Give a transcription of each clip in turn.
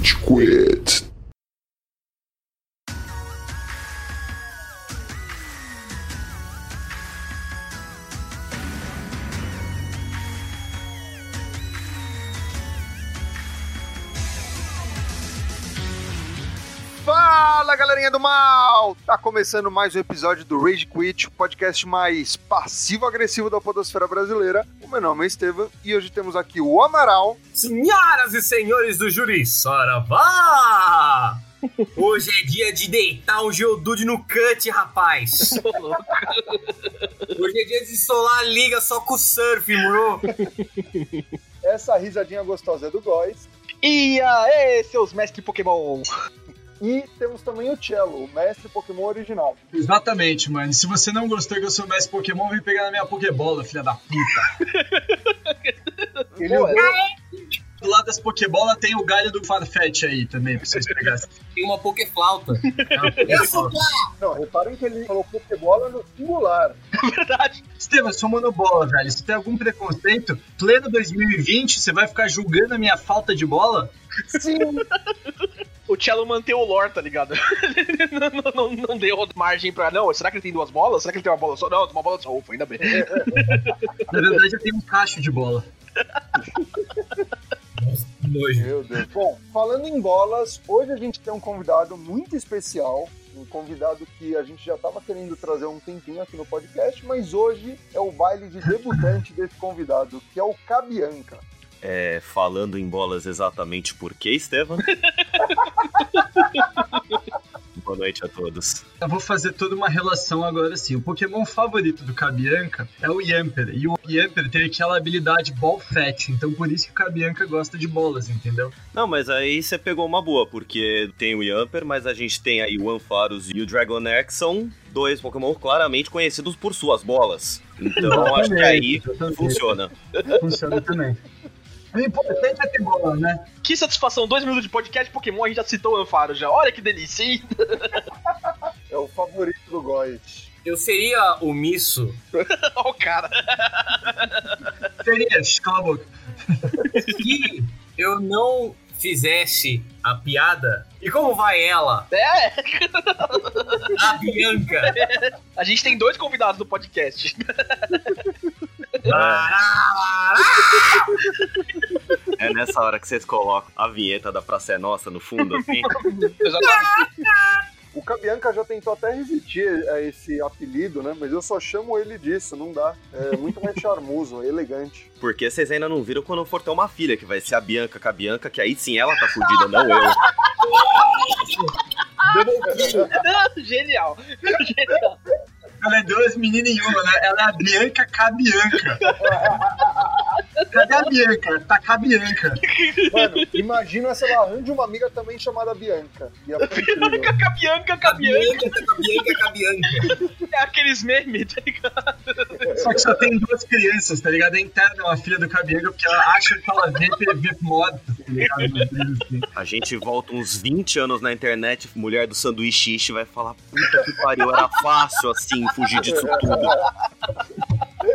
Rage Quit. Galerinha do mal! Tá começando mais um episódio do Rage Quit, o podcast mais passivo-agressivo da podosfera brasileira. O meu nome é Estevam e hoje temos aqui o Amaral. Senhoras e senhores do júri, saravá! Hoje é dia de deitar o Geodude no cut, rapaz! Hoje é dia de solar a liga só com o surf, bro! Essa risadinha gostosa é do Góis. E aí, seus mestres Pokémon! E temos também o Cello, o mestre Pokémon original. Exatamente, mano. Se você não gostou que eu sou mestre Pokémon, vem pegar na minha Pokébola, filha da puta. Ele Pô, usou- Do lado das Pokébolas tem o galho do Farfetch aí também, pra vocês pegarem. Tem uma Pokéflauta. É uma Pokébola. Não, reparem que ele falou Pokébola no singular. Verdade. Estevam, sou monobola, velho. Se tem algum preconceito, pleno 2020, você vai ficar julgando a minha falta de bola? Sim, O Cello manteve o lore, tá ligado? não, não, não, não deu margem pra. Não, será que ele tem duas bolas? Será que ele tem uma bola só? Não, tem uma bola só. Ufa, ainda bem. Na verdade, eu tenho um cacho de bola. Nojo. meu Deus. Bom, falando em bolas, hoje a gente tem um convidado muito especial. Um convidado que a gente já estava querendo trazer um tempinho aqui no podcast, mas hoje é o baile de debutante desse convidado, que é o Cabianca. É, falando em bolas exatamente por quê, Estevam? Boa noite a todos. Eu vou fazer toda uma relação agora assim. O Pokémon favorito do Cabianca é o Yamper. E o Yamper tem aquela habilidade Ball Fetch. Então por isso que o Cabianca gosta de bolas, entendeu? Não, mas aí você pegou uma boa, porque tem o Yamper, mas a gente tem aí o Ampharos e o Dragonair, que são dois Pokémon claramente conhecidos por suas bolas. Então acho que aí funciona. Funciona também. O importante é ter bola, né? Que satisfação, dois minutos de podcast Pokémon, a gente já citou o Anfaro já. Olha que delícia, hein? É o favorito do Goit. Eu seria omisso Ó, o cara. Seria, cala se eu não fizesse a piada. E como vai ela? É, A Bianca! a gente tem dois convidados no podcast. É nessa hora que vocês colocam a vinheta da Praça é Nossa no fundo, assim. O Cabianca já tentou até resistir a esse apelido, né? Mas eu só chamo ele disso, não dá. É muito mais charmoso, é elegante. Porque vocês ainda não viram quando for ter uma filha, que vai ser a Bianca com a Bianca, que aí sim ela tá fudida, não eu. Genial. Genial. Ela é duas meninas em uma, né? Ela é a Bianca Cabianca. Cadê a Bianca? Tá Cabianca. Mano, imagina se ela arranja uma amiga também chamada Bianca. Incrível. Cabianca, A Cabianca. Bianca, a Bianca, a Bianca. É aqueles memes, tá ligado? Só que só tem duas crianças, tá ligado? A interna é uma filha do Cabianca porque ela acha que ela vê TV moda, tá ligado? Assim. A gente volta uns 20 anos na internet, mulher do sanduíche ishi vai falar, puta que pariu, era fácil assim fugir disso tudo.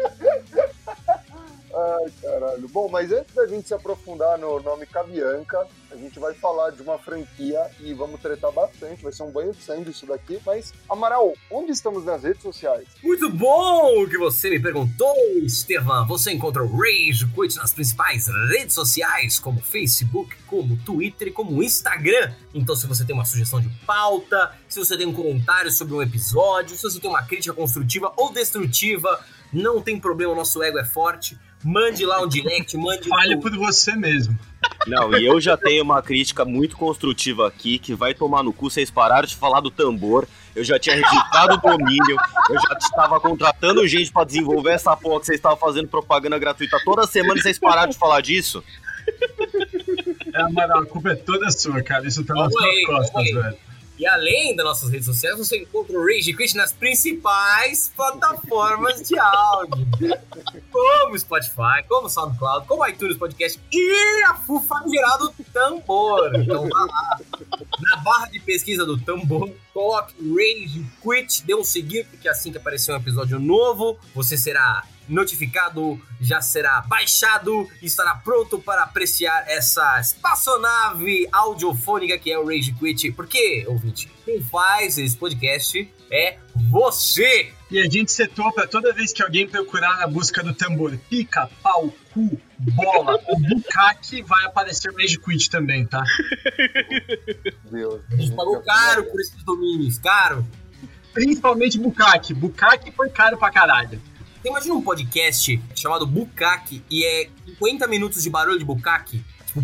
Ai, caralho. Bom, mas antes da gente se aprofundar no nome Cabianca, a gente vai falar de uma franquia e vamos tretar bastante. Vai ser um banho de sangue isso daqui. Mas, Amaral, onde estamos nas redes sociais? Muito bom que você me perguntou, Estevam. Você encontra o Rage Quit nas principais redes sociais, como Facebook, como Twitter e como Instagram. Então, se você tem uma sugestão de pauta, se você tem um comentário sobre um episódio, se você tem uma crítica construtiva ou destrutiva, não tem problema, o nosso ego é forte. Mande lá um direct, mande Fale um- por você mesmo. Não, e eu já tenho uma crítica muito construtiva aqui, que vai tomar no cu, vocês pararam de falar do tambor, eu já tinha registrado o domínio, eu já estava contratando gente pra desenvolver essa porra que vocês estavam fazendo propaganda gratuita toda semana e vocês pararam de falar disso? É, Amaral, a culpa é toda sua, cara. Isso tá nas suas costas, velho. E além das nossas redes sociais, você encontra o Rage Quit nas principais plataformas de áudio. Como Spotify, como SoundCloud, como iTunes Podcast e a fufa gerado tambor. Então vá lá, na barra de pesquisa do tambor, coloque Rage Quit, dê um seguir, porque assim que aparecer um episódio novo, você será notificado, já será baixado e estará pronto para apreciar essa espaçonave audiofônica que é o Rage Quit. Porque, ouvinte, quem faz esse podcast é você! E a gente setou pra toda vez que alguém procurar na busca do tambor pica, pau, cu, bola ou bucaque, vai aparecer o Rage Quit também, tá? Deus. A gente pagou caro por esses domínios, caro. Principalmente bucaque. Bucaque foi caro pra caralho. Imagina um podcast chamado Bukake e é 50 minutos de barulho de Bukake? Tipo,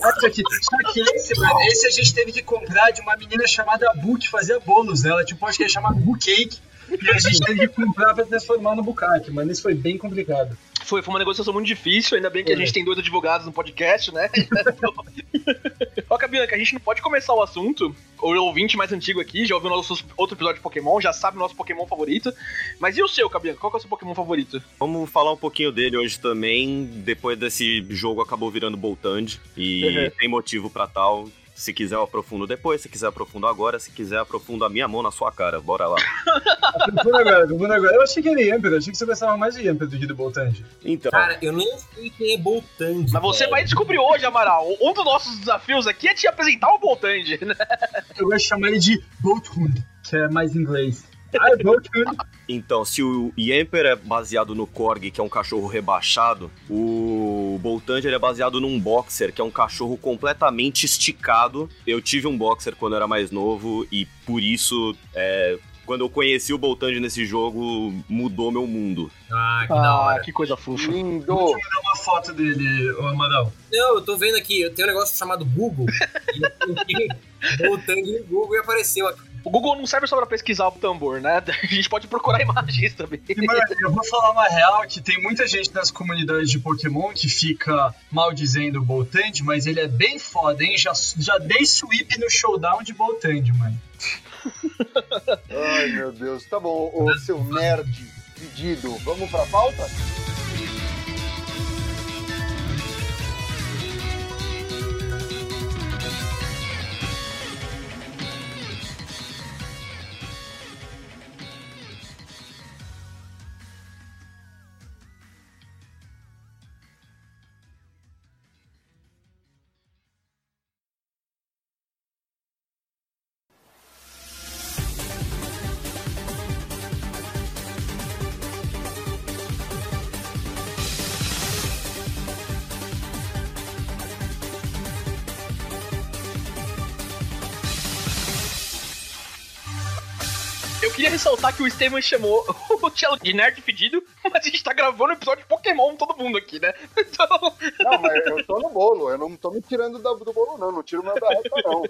Olha aqui. Só que esse, mano, esse a gente teve que comprar de uma menina chamada Bu que fazia bolos. Né? Ela tinha um podcast chamado Bu Cake. E a gente teve que comprar pra transformar no bucaque, mano. Isso foi bem complicado. Foi, foi uma negociação muito difícil, ainda bem que a Foi. gente tem dois advogados no podcast, né? Ó, Cabianca, a gente não pode começar o assunto. O ouvinte mais antigo aqui já ouviu nosso outro episódio de Pokémon, já sabe o nosso Pokémon favorito. Mas e o seu, Cabianca? Qual que é o seu Pokémon favorito? Vamos falar um pouquinho dele hoje também. Depois desse jogo acabou virando Boltand. E Uhum. tem motivo pra tal. Se quiser eu aprofundo depois, se quiser aprofundo agora, se quiser aprofundo a minha mão na sua cara. Bora lá. Confunda agora, confunda agora. Eu achei que era Yamper, eu achei que você gostava mais de Yamper do que do Boltand. Então, cara, eu nem sei quem é Boltand. Mas você vai descobrir hoje, Amaral. Um dos nossos desafios aqui é te apresentar o Voltand, né? Eu gosto de chamar ele de Bolthund, que é mais inglês. Ah, então, se o Yamper é baseado no Korg, que é um cachorro rebaixado, o Boltand ele é baseado num Boxer, que é um cachorro completamente esticado. Eu tive um Boxer quando eu era mais novo e por isso, é, quando eu conheci o Boltand nesse jogo, mudou meu mundo. Ah, que da hora. que coisa fofa. Lindo. Dá uma foto dele, Amaral. Não, eu tô vendo aqui, eu tenho um negócio chamado Google. e eu Boltand no Google e apareceu aqui. O Google não serve só pra pesquisar o tambor, né? A gente pode procurar imagens também. E, mano, eu vou falar uma real que tem muita gente nas comunidades de Pokémon que fica mal dizendo o Boltand, mas ele é bem foda, hein? Já, já dei sweep no showdown de Boltand, mano. Ai, meu Deus. Tá bom, ô seu nerd pedido. Vamos pra pauta? Ressaltar que o Estevam chamou o Cello de nerd fedido, mas a gente tá gravando um episódio de Pokémon, todo mundo aqui, né? Então, Não, mas eu tô no bolo. Eu não tô me tirando do bolo, não. Não tiro da reta, não.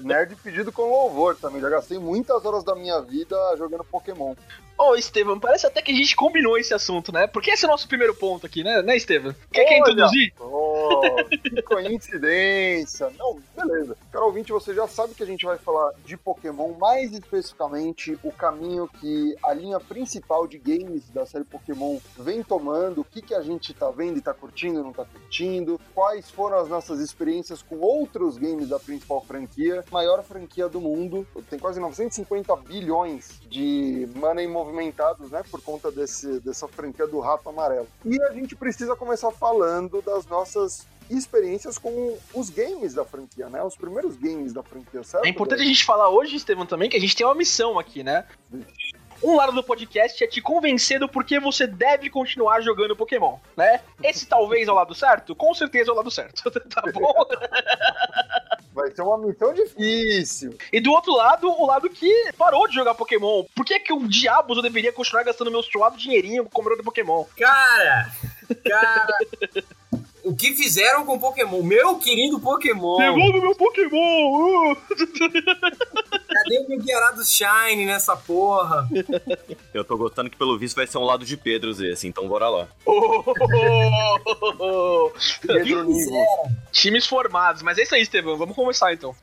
Nerd pedido com louvor também. Já gastei muitas horas da minha vida jogando Pokémon. Ô Estevam, parece até que a gente combinou esse assunto, né? Porque esse é o nosso primeiro ponto aqui, né, né Estevam? Quer, introduzir? Oh, que coincidência. Não, beleza. Cara ouvinte, você já sabe que a gente vai falar de Pokémon, mais especificamente o caminho que a linha principal de games da série Pokémon vem tomando, o que, que a gente tá vendo e tá curtindo e não tá curtindo, quais foram as nossas experiências com outros games da principal franquia, maior franquia do mundo, tem quase 950 bilhões de money movimentados, né, por conta desse, dessa franquia do Rato Amarelo. E a gente precisa começar falando das nossas experiências com os games da franquia, né? Os primeiros games da franquia, certo? É importante a gente falar hoje, Estevam, também, que a gente tem uma missão aqui, né? Um lado do podcast é te convencer do porquê você deve continuar jogando Pokémon, né? Esse talvez é o lado certo? Com certeza é o lado certo, tá bom? Vai ser uma missão difícil. E do outro lado, o lado que parou de jogar Pokémon. Por que que o diabos eu deveria continuar gastando meu suado dinheirinho comprando Pokémon? Cara, cara, o que fizeram com o Pokémon? Meu querido Pokémon. Devolve meu Pokémon! uh! Cadê o meu Guiarado Shine nessa porra? Eu tô gostando que pelo visto vai ser um lado de Pedros esse, então bora lá. Oh! Pedro Nivo. Times formados, mas é isso aí, Estevão. Vamos começar então.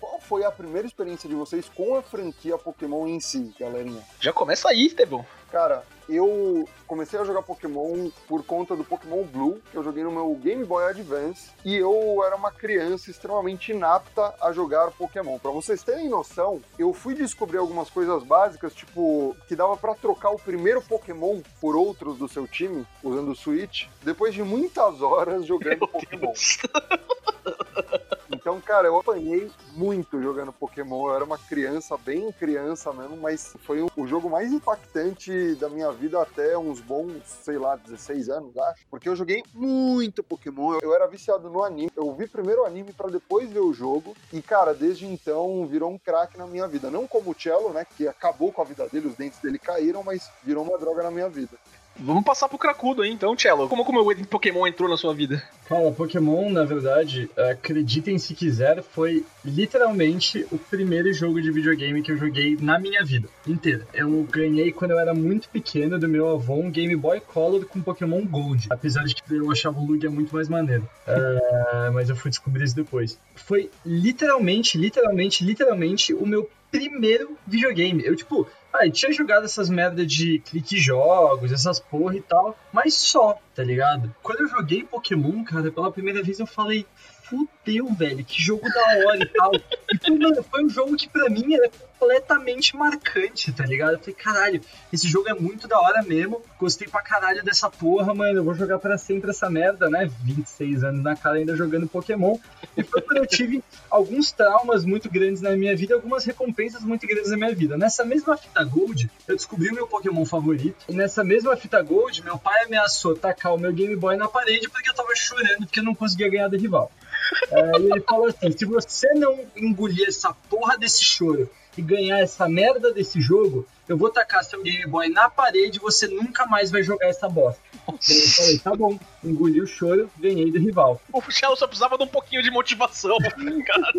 Qual foi foi a primeira experiência de vocês com a franquia Pokémon em si, galerinha? Já começa aí, Estevão. Cara, eu comecei a jogar Pokémon por conta do Pokémon Blue, que eu joguei no meu Game Boy Advance, e eu era uma criança extremamente inapta a jogar Pokémon. Para vocês terem noção, eu fui descobrir algumas coisas básicas, tipo que dava para trocar o primeiro Pokémon por outros do seu time usando o Switch, depois de muitas horas jogando Meu Pokémon. Deus. Então, cara, eu apanhei muito jogando Pokémon. Eu era uma criança, bem criança mesmo, mas foi o- jogo mais impactante da minha vida até uns bons, sei lá, 16 anos, acho. Porque eu joguei muito Pokémon. Eu, era viciado no anime. Eu vi primeiro o anime pra depois ver o jogo. E, cara, desde então virou um craque na minha vida. Não como o Cello, né? Que acabou com a vida dele, os dentes dele caíram, mas virou uma droga na minha vida. Vamos passar pro cracudo aí, então, Cello. Como, como o Pokémon entrou na sua vida? Cara, Pokémon, na verdade, acreditem se quiser, foi literalmente o primeiro jogo de videogame que eu joguei na minha vida inteira. Eu ganhei quando eu era muito pequeno do meu avô um Game Boy Color com Pokémon Gold. Apesar de que eu achava o Lugia muito mais maneiro. É, mas eu fui descobrir isso depois. Foi literalmente, literalmente, literalmente o meu primeiro videogame. Eu, tipo, ah, tinha jogado essas merda de clique jogos, essas porra e tal, mas só, tá ligado? Quando eu joguei Pokémon, cara, pela primeira vez eu falei, fudeu, velho, que jogo da hora e tal. E foi, mano, foi um jogo que pra mim era completamente marcante, tá ligado? Eu falei, caralho, esse jogo é muito da hora mesmo. Gostei pra caralho dessa porra, mano. Eu vou jogar pra sempre essa merda, né? 26 anos na cara ainda jogando Pokémon. E foi quando eu tive alguns traumas muito grandes na minha vida algumas recompensas muito grandes na minha vida. Nessa mesma fita Gold, eu descobri o meu Pokémon favorito. E nessa mesma fita Gold, meu pai ameaçou tacar o meu Game Boy na parede porque eu tava chorando porque eu não conseguia ganhar do rival. É, e ele falou assim: se você não engolir essa porra desse choro e ganhar essa merda desse jogo, eu vou tacar seu Game Boy na parede e você nunca mais vai jogar essa bosta. Eu falei, tá bom, engoli o choro, ganhei do rival. O Cello só precisava de um pouquinho de motivação, cara.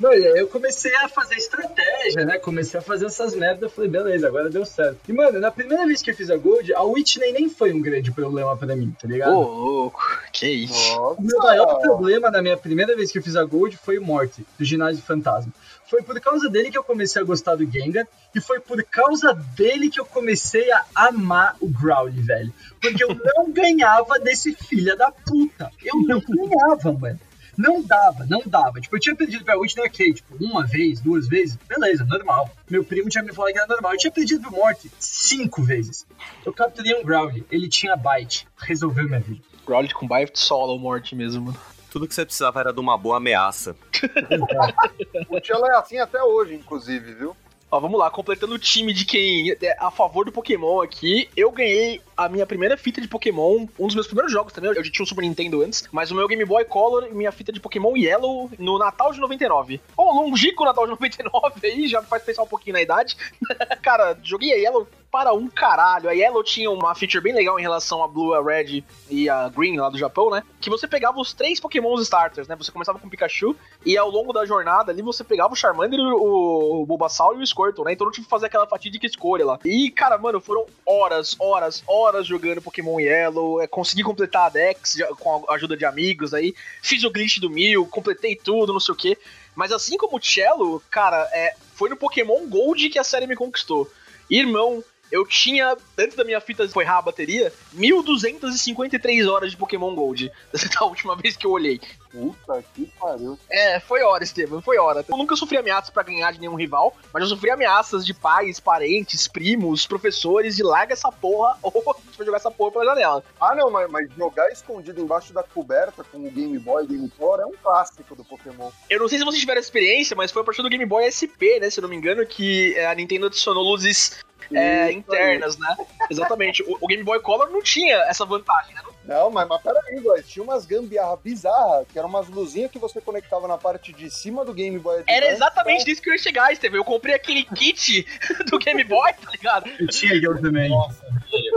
Não, e aí eu comecei a fazer estratégia, né? Comecei a fazer essas merdas, eu falei, beleza, agora deu certo. E, mano, na primeira vez que eu fiz a Gold, a Whitney nem foi um grande problema pra mim, tá ligado? Ô, louco, que isso. Nossa! O meu maior problema na minha primeira vez que eu fiz a Gold foi o Morty, do Ginásio Fantasma. Foi por causa dele que eu comecei a gostar do Gengar, e foi por causa dele que eu comecei a amar o Growly, velho. Porque eu não ganhava desse filho da puta. Eu não ganhava, mano. Não dava, não dava. Tipo, eu tinha perdido pra Witch no arcade, tipo, uma vez, duas vezes, beleza, normal. Meu primo tinha me falado que era normal. Eu tinha perdido pro Morty cinco vezes. Eu capturei um Growly, ele tinha bite. Resolveu minha vida. Growlithe com bite solo morte mesmo, mano. Tudo que você precisava era de uma boa ameaça. O Cello é assim até hoje, inclusive, viu? Ó, vamos lá, completando o time de quem é a favor do Pokémon aqui, eu ganhei a minha primeira fita de Pokémon, um dos meus primeiros jogos também, eu já tinha um Super Nintendo antes, mas o meu Game Boy Color e minha fita de Pokémon Yellow no Natal de 99. Ó, longínquo Natal de 99 aí, já me faz pensar um pouquinho na idade. Cara, joguei a Yellow para um caralho. A Yellow tinha uma feature bem legal em relação a Blue, a Red e a Green lá do Japão, né? Que você pegava os três Pokémons starters, né? Você começava com o Pikachu e ao longo da jornada ali você pegava o Charmander, o, Bulbasaur e o Squirtle, né? Então eu tive que fazer aquela fatídica escolha lá. E, cara, mano, foram horas, horas, horas jogando Pokémon Yellow. É, consegui completar a Dex com a ajuda de amigos aí. Fiz o glitch do Mil, completei tudo, não sei o quê. Mas assim como o Cello, cara, é, foi no Pokémon Gold que a série me conquistou. Irmão, eu tinha, antes da minha fita foi a bateria, 1253 horas de Pokémon Gold. Da última vez que eu olhei. Puta que pariu. É, foi hora, Estevam, foi hora. Eu nunca sofri ameaças pra ganhar de nenhum rival, mas eu sofri ameaças de pais, parentes, primos, professores de larga essa porra ou a gente vai jogar essa porra pela janela. Ah, não, mas, mas jogar escondido embaixo da coberta com o Game Boy Game Color é um clássico do Pokémon. Eu não sei se vocês tiveram experiência, mas foi a partir do Game Boy SP, né, se eu não me engano, que a Nintendo adicionou luzes é, internas, né? Exatamente. O, o Game Boy Color não tinha essa vantagem, né? Não, mas, mas peraí, guys. Tinha umas gambiarra bizarras, que eram umas luzinhas que você conectava na parte de cima do Game Boy Advance. Era exatamente disso que eu ia chegar, Estevam. Eu comprei aquele kit do Game Boy, tá ligado? Eu tinha eu também.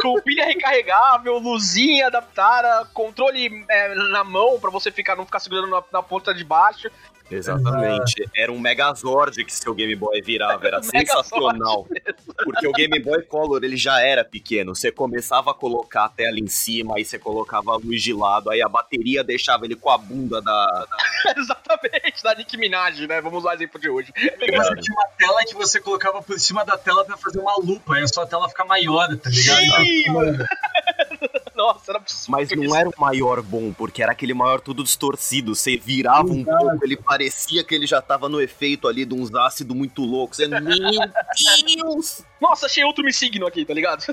Com pilha recarregável, luzinha adaptada, controle é, na mão pra você ficar, não ficar segurando na, na ponta de baixo. Exatamente. Era um Megazord que seu Game Boy virava, era sensacional. Porque o Game Boy Color ele já era pequeno. Você começava a colocar a tela em cima, aí você colocava a luz de lado, aí a bateria deixava ele com a bunda da. da- Exatamente, da Nick Minaj, né? Vamos usar o exemplo de hoje. E você tinha uma tela que você colocava por cima da tela pra fazer uma lupa, aí a sua tela fica maior, tá ligado? Sim, Mano, Nossa, era Mas não era o maior bom, porque era aquele maior tudo distorcido. Você virava um Exato. pouco, ele parecia que ele já tava no efeito ali de uns ácidos muito loucos. Você, meu Deus! Nossa, achei outro me signo aqui, tá ligado?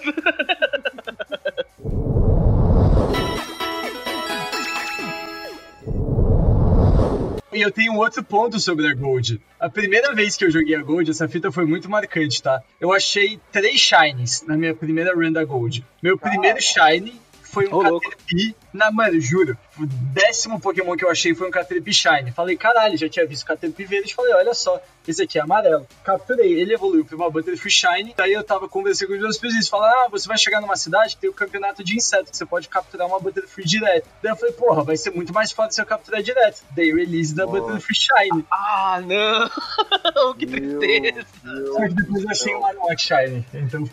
E eu tenho um outro ponto sobre a Gold. A primeira vez que eu joguei a Gold, essa fita foi muito marcante, tá? Eu achei três Shines na minha primeira run da Gold. Meu primeiro Shine foi um louco. Caterpie. Na, mano, juro, o décimo Pokémon que eu achei foi um Caterpie Shine. Falei, caralho, já tinha visto Caterpie verde. Falei, olha só, esse aqui é amarelo. Capturei, ele evoluiu pra uma Butterfree Shine. Daí eu tava conversando com os meus presidentes. Falaram, ah, você vai chegar numa cidade que tem o campeonato de insetos, que você pode capturar uma Butterfree direto. Daí eu falei, porra, vai ser muito mais foda se eu capturar direto. Daí release da Nossa. Butterfree Shine. Ah, não! que tristeza! Só que depois eu achei um Marowak Shine. Então,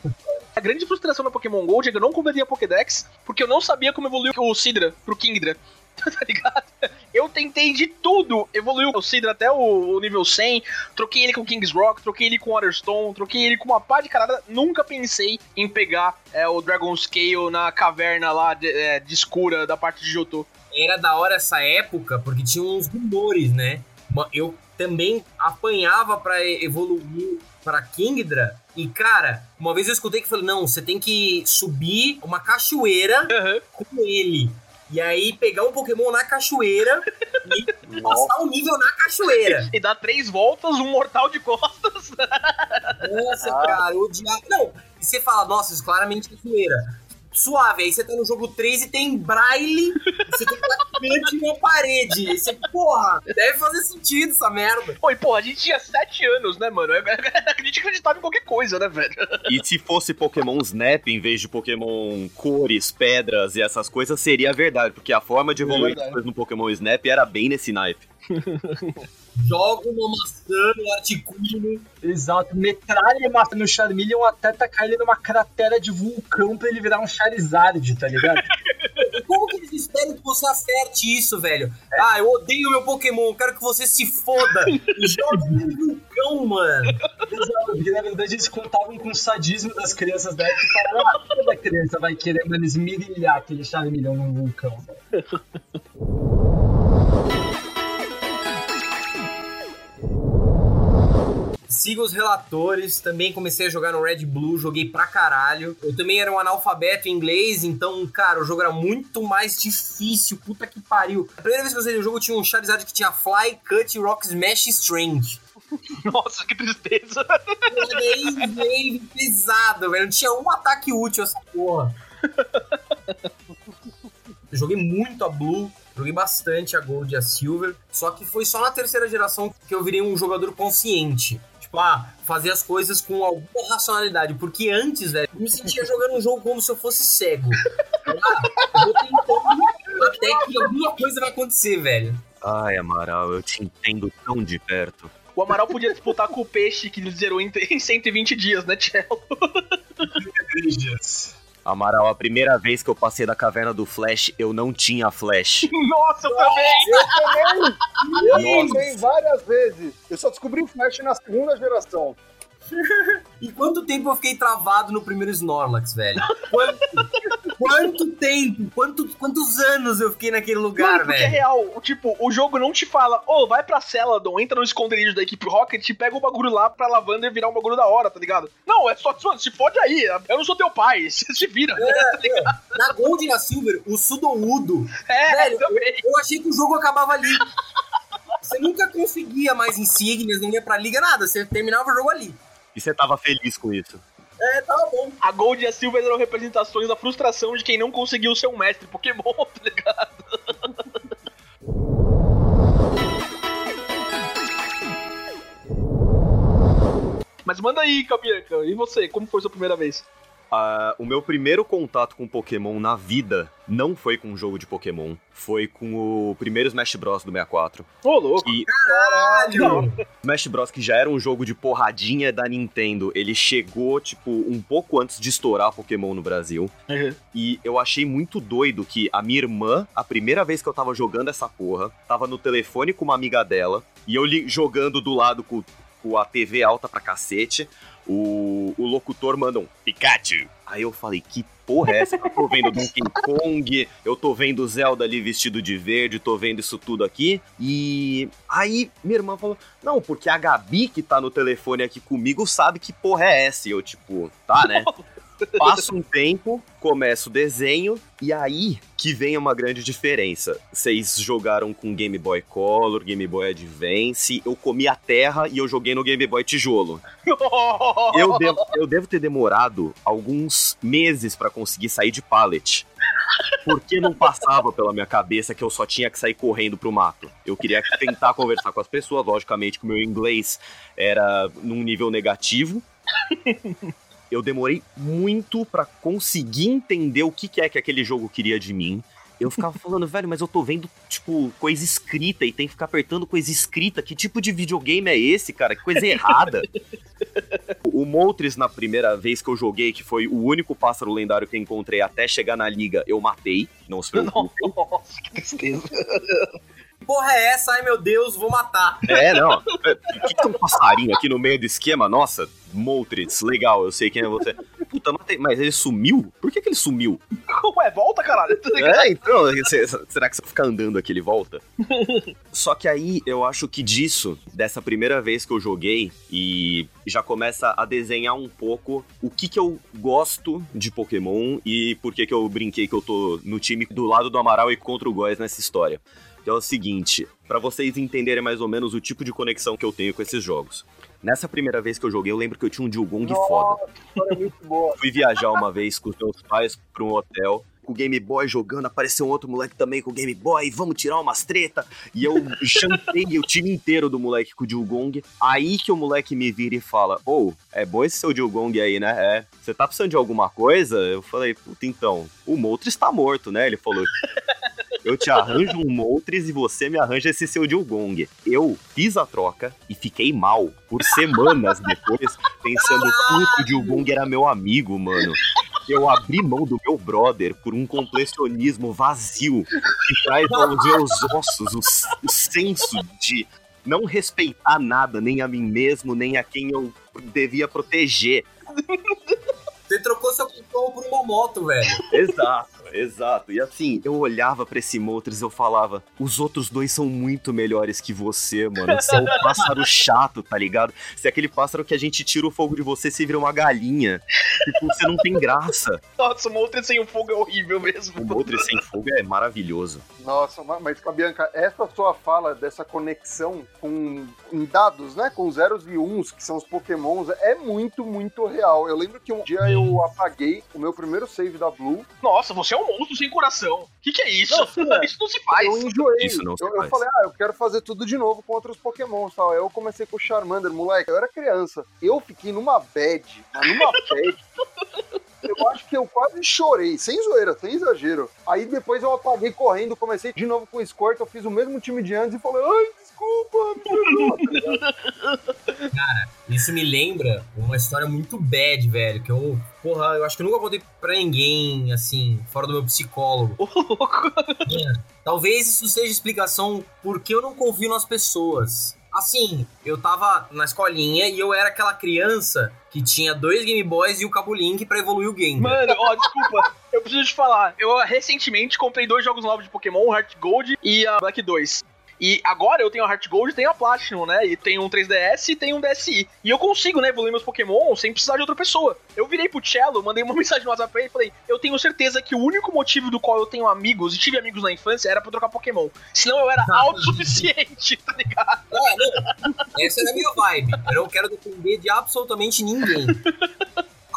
A grande frustração da Pokémon Gold é que eu não completei a Pokédex, porque eu não sabia como evoluir o Sidra pro Kingdra. tá ligado? Eu tentei de tudo. Evoluiu o Sidra até o, o nível 100, troquei ele com King's Rock, troquei ele com Waterstone, troquei ele com uma pá de carada. Nunca pensei em pegar é, o Dragon Scale na caverna lá de, é, de escura da parte de Johto. Era da hora essa época, porque tinha uns rumores, né? Eu também apanhava pra e- evoluir pra Kingdra. E, cara, uma vez eu escutei que falou: não, você tem que subir uma cachoeira com ele. E aí pegar um Pokémon na cachoeira e passar o nível na cachoeira. E dá três voltas, um mortal de costas. Nossa, cara, eu odiava. Não, e você fala, nossa, isso claramente é cachoeira. Suave, aí você tá no jogo 3 e tem braille, você tem cante na parede. Aí Você, porra, deve fazer sentido essa merda. Pô, e porra, a gente tinha sete anos, né, mano? A gente acreditava em qualquer coisa, né, velho? E se fosse Pokémon Snap em vez de Pokémon cores, pedras e essas coisas, seria verdade, porque a forma de evoluir coisas no Pokémon Snap era bem nesse naipe. Joga uma maçã no articuno. exato. Metralha mata no Charmeleon até tacar ele numa cratera de vulcão pra ele virar um Charizard, tá ligado? Como que eles esperam que você acerte isso, velho? Ah, eu odeio meu Pokémon, quero que você se foda. Joga um vulcão, mano. Exato, porque na verdade eles contavam com o sadismo das crianças da época e falaram, ah, toda criança vai querer, mano, esmirilhar aquele Charmeleon num vulcão. Siga os relatores, também comecei a jogar no Red Blue, joguei pra caralho. Eu também era um analfabeto em inglês, então, cara, o jogo era muito mais difícil, puta que pariu. A primeira vez que eu usei o jogo tinha um Charizard que tinha Fly, Cut, Rock, Smash e Strange. Nossa, que tristeza. Bem, bem pesado, velho. Não tinha um ataque útil essa porra. Eu joguei muito a Blue, joguei bastante a Gold e a Silver, só que foi só na terceira geração que eu virei um jogador consciente. Tipo, ah, fazer as coisas com alguma racionalidade. Porque antes, velho, eu me sentia jogando um jogo como se eu fosse cego. Ah, eu vou tentando até que alguma coisa vai acontecer, velho. Ai, Amaral, eu te entendo tão de perto. O Amaral podia disputar com o peixe que ele zerou em em 120 dias, né, Tchelo? Três dias. Amaral, a primeira vez que eu passei da caverna do Flash, eu não tinha Flash. Nossa, eu também! Eu também! Eu Nossa. também, várias vezes. Eu só descobri o Flash na segunda geração. E quanto tempo eu fiquei travado no primeiro Snorlax, velho? Quanto? quanto tempo? Quanto, quantos anos eu fiquei naquele lugar, Mano, porque é velho? real, tipo, o jogo não te fala, ô, vai pra Celadon, entra no esconderijo da equipe Rocket, pega o bagulho lá pra lavanda e virar um bagulho da hora, tá ligado? Não, é só, mano, se fode aí, eu não sou teu pai, você se vira, tá ligado? Na Gold e na Silver, o Sudoudo, É, Velho, também. eu achei que o jogo acabava ali. Você nunca conseguia mais insígnias, não ia pra liga, nada. Você terminava o jogo ali. E você tava feliz com isso. É, tava bom. A Gold e a Silver eram representações da frustração de quem não conseguiu ser um mestre Pokémon, tá ligado? Mas manda aí, Cabianca, e você, como foi sua primeira vez? Ah, o meu primeiro contato com Pokémon na vida não foi com um jogo de Pokémon, foi com o primeiro Smash Bros do 64. Ô, louco. E Caralho! Smash Bros, que já era um jogo de porradinha da Nintendo, ele chegou, tipo, um pouco antes de estourar Pokémon no Brasil. Uhum. E eu achei muito doido que a minha irmã, a primeira vez que eu tava jogando essa porra, tava no telefone com uma amiga dela, e eu li- jogando do lado com, com a TV alta pra cacete, o, o locutor manda um Pikachu. Aí eu falei, que porra é essa? Eu tô vendo Donkey Kong, eu tô vendo Zelda ali vestido de verde, tô vendo isso tudo aqui. E aí minha irmã falou, não, porque a Gabi que tá no telefone aqui comigo sabe que porra é essa. E eu, tipo, tá, né? Passa um tempo, começa o desenho, e aí que vem uma grande diferença. Vocês jogaram com Game Boy Color, Game Boy Advance, eu comi a terra e eu joguei no Game Boy Tijolo. Eu devo, eu devo ter demorado alguns meses pra conseguir sair de pallet. Porque não passava pela minha cabeça que eu só tinha que sair correndo pro mato. Eu queria tentar conversar com as pessoas, logicamente que o meu inglês era num nível negativo. Eu demorei muito pra conseguir entender o que que é que aquele jogo queria de mim. Eu ficava falando, velho, mas eu tô vendo, tipo, coisa escrita e tem que ficar apertando coisa escrita. Que tipo de videogame é esse, cara? Que coisa errada. O Moltres, na primeira vez que eu joguei, que foi o único pássaro lendário que encontrei até chegar na liga, eu matei. Não se preocupe. Nossa, que tristeza. Que porra é essa? Ai meu Deus, vou matar. É, não. É, O que, que tem um passarinho aqui no meio do esquema? Nossa, Moltres, legal, eu sei quem é você. Puta, matei. Mas ele sumiu? Por que, que ele sumiu? Ué, volta, caralho. É, então, será que se eu ficar andando aqui ele volta? Só que aí eu acho que disso, dessa primeira vez que eu joguei, e já começa a desenhar um pouco o que que eu gosto de Pokémon e por que que eu brinquei que eu tô no time do lado do Amaral e contra o Góis nessa história. Que é o seguinte, pra vocês entenderem mais ou menos o tipo de conexão que eu tenho com esses jogos. Nessa primeira vez que eu joguei, eu lembro que eu tinha um Dilgong foda. Nossa, boa. Fui viajar uma vez com os meus pais pra um hotel. Com o Game Boy jogando, apareceu um outro moleque também com o Game Boy, vamos tirar umas treta. E eu chantei o time inteiro do moleque com o Dilgong. Aí que o moleque me vira e fala: Ô, é bom esse seu Dilgong aí, né? É. Você tá precisando de alguma coisa? Eu falei: Puta, então, o Moltres tá morto, né? Ele falou: Eu te arranjo um Moltres e você me arranja esse seu Dilgong. Eu fiz a troca e fiquei mal por semanas depois, pensando que o Dilgong era meu amigo, mano. Eu abri mão do meu brother por um completionismo vazio que traz aos meus ossos o, o senso de não respeitar nada, nem a mim mesmo, nem a quem eu devia proteger. Você trocou seu Pokémon por uma moto, velho. Exato, exato. E assim, eu olhava pra esse Moltres e eu falava: os outros dois são muito melhores que você, mano. Você é um pássaro chato, tá ligado? Você é aquele pássaro que a gente tira o fogo de você e se vira uma galinha. Tipo, você não tem graça. Nossa, o Moltres sem o fogo é horrível mesmo. O Moltres sem fogo é maravilhoso. Nossa, ma- mas Fabianca, essa sua fala dessa conexão com, com dados, né? Com zeros e uns, que são os pokémons, é muito, muito real. Eu lembro que um dia eu apaguei o meu primeiro save da Blue. Nossa, você é um monstro sem coração. O que, que é isso? Não, é. Isso não se faz. Eu enjoei. Isso não se eu, eu faz. falei, ah, eu quero fazer tudo de novo com outros pokémons tal. Aí eu comecei com o Charmander, moleque. Eu era criança. Eu fiquei numa bad, mas numa bad. Eu acho que eu quase chorei, sem zoeira, sem exagero. Aí depois eu apaguei correndo, comecei de novo com o Squirt, eu fiz o mesmo time de antes e falei, ai, desculpa, perdoa. Isso me lembra uma história muito bad, velho. Que eu, porra, eu acho que eu nunca contei pra ninguém, assim, fora do meu psicólogo. Louco. Talvez isso seja explicação por que eu não confio nas pessoas. Assim, eu tava na escolinha e eu era aquela criança que tinha dois Game Boys e o Cabo Link pra evoluir o game. Mano, ó, desculpa. Eu preciso te falar. Eu recentemente comprei dois jogos novos de Pokémon, Heart Gold e a Black 2. E agora eu tenho a Heart Gold e tenho a Platinum, né? E tenho um 3DS e tenho um DSi. E eu consigo, né, evoluir meus Pokémon sem precisar de outra pessoa. Eu virei pro Cello, mandei uma mensagem no WhatsApp pra ele e falei: Eu tenho certeza que o único motivo do qual eu tenho amigos e tive amigos na infância era pra trocar Pokémon. Senão eu era autossuficiente, tá ligado? É, não. Essa era a minha vibe. Eu não quero depender de absolutamente ninguém.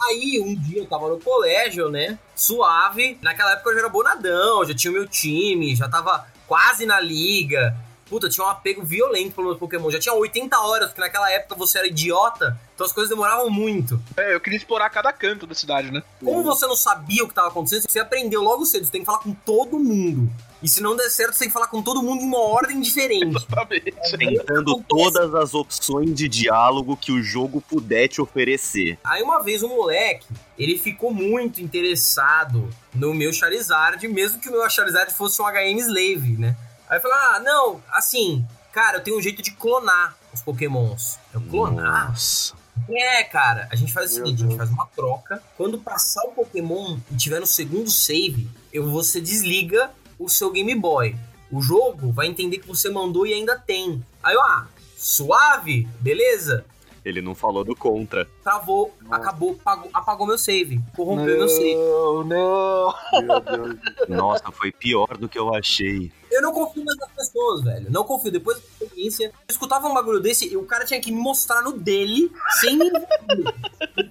Aí, um dia eu tava no colégio, né? Suave. Naquela época eu já era bonadão, já tinha o meu time, já tava quase na liga. Puta, tinha um apego violento pelo Pokémon. Já tinha 80 horas, porque naquela época você era idiota, então as coisas demoravam muito. É, eu queria explorar cada canto da cidade, né? Como você não sabia o que tava acontecendo, você aprendeu logo cedo, você tem que falar com todo mundo. E se não der certo, você tem que falar com todo mundo em uma ordem diferente. Exatamente. Tentando todas as opções de diálogo que o jogo puder te oferecer. Aí uma vez um moleque, ele ficou muito interessado no meu Charizard, mesmo que o meu Charizard fosse um HM Slave, né? Aí eu falei, ah, não, assim, cara, eu tenho um jeito de clonar os Pokémons. Eu clonar? Nossa. É, cara, a gente faz o Meu seguinte, a gente faz uma troca. Quando passar o Pokémon e tiver no segundo save, eu, você desliga o seu Game Boy. O jogo vai entender que você mandou e ainda tem. Aí eu, ah, suave, beleza? Ele não falou do contra. Travou, acabou, apagou, apagou meu save, corrompeu meu save. Não, não. Meu Deus. Nossa, foi pior do que eu achei. Eu não confio mais nas pessoas, velho. Não confio. Depois da experiência, eu escutava um bagulho desse e o cara tinha que me mostrar no dele sem me.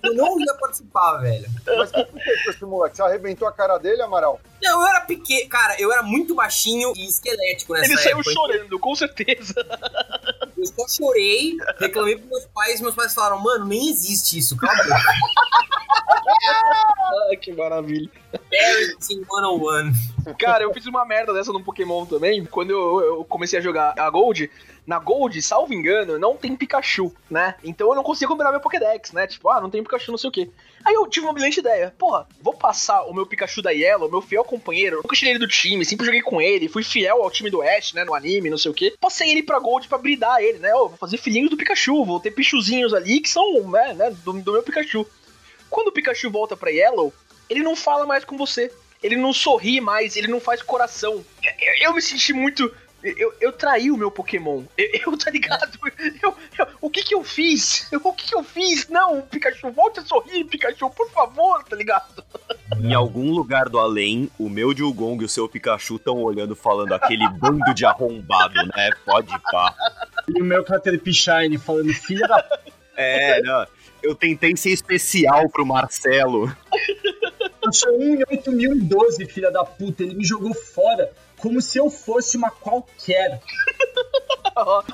Eu não ia participar, velho. Mas o que fez com esse moleque? Você arrebentou a cara dele, Amaral? Não, eu era pequeno. Cara, eu era muito baixinho e esquelético nessa Ele saiu época. chorando, com certeza. Eu só chorei, reclamei pros meus pais. Meus pais falaram, mano, nem existe isso. Cala a boca. Ai, que maravilha. Parenting 101. Cara, eu fiz uma merda dessa no Pokémon também. Quando eu, eu comecei a jogar a Gold, na Gold, salvo engano, não tem Pikachu, né? Então eu não consigo combinar meu Pokédex, né? Tipo, ah, não tem Pikachu, não sei o quê. Aí eu tive uma brilhante ideia. Porra, vou passar o meu Pikachu da Yellow, meu fiel companheiro. Nunca tirei ele do time, sempre joguei com ele. Fui fiel ao time do Ash, né? No anime, não sei o quê. Passei ele pra Gold pra bridar ele, né? Ó, vou fazer filhinhos do Pikachu. Vou ter pichuzinhos ali que são, né, né do, do meu Pikachu. Quando o Pikachu volta pra Yellow, ele não fala mais com você. Ele não sorri mais, ele não faz coração. Eu, eu me senti muito. Eu, eu traí o meu Pokémon. Eu, eu, tá ligado? Eu- eu- o que que eu fiz? O que que eu fiz? Não, Pikachu, volte a sorrir, Pikachu, por favor, tá ligado? Em algum lugar do além, o meu Dilgong e o seu Pikachu estão olhando falando aquele bando de arrombado, né? Pode pá. E o meu Caterpie Shine falando, filha da. É, não. Eu tentei ser especial pro Marcelo. Eu sou 1 em 8012, filha da puta. Ele me jogou fora como se eu fosse uma qualquer.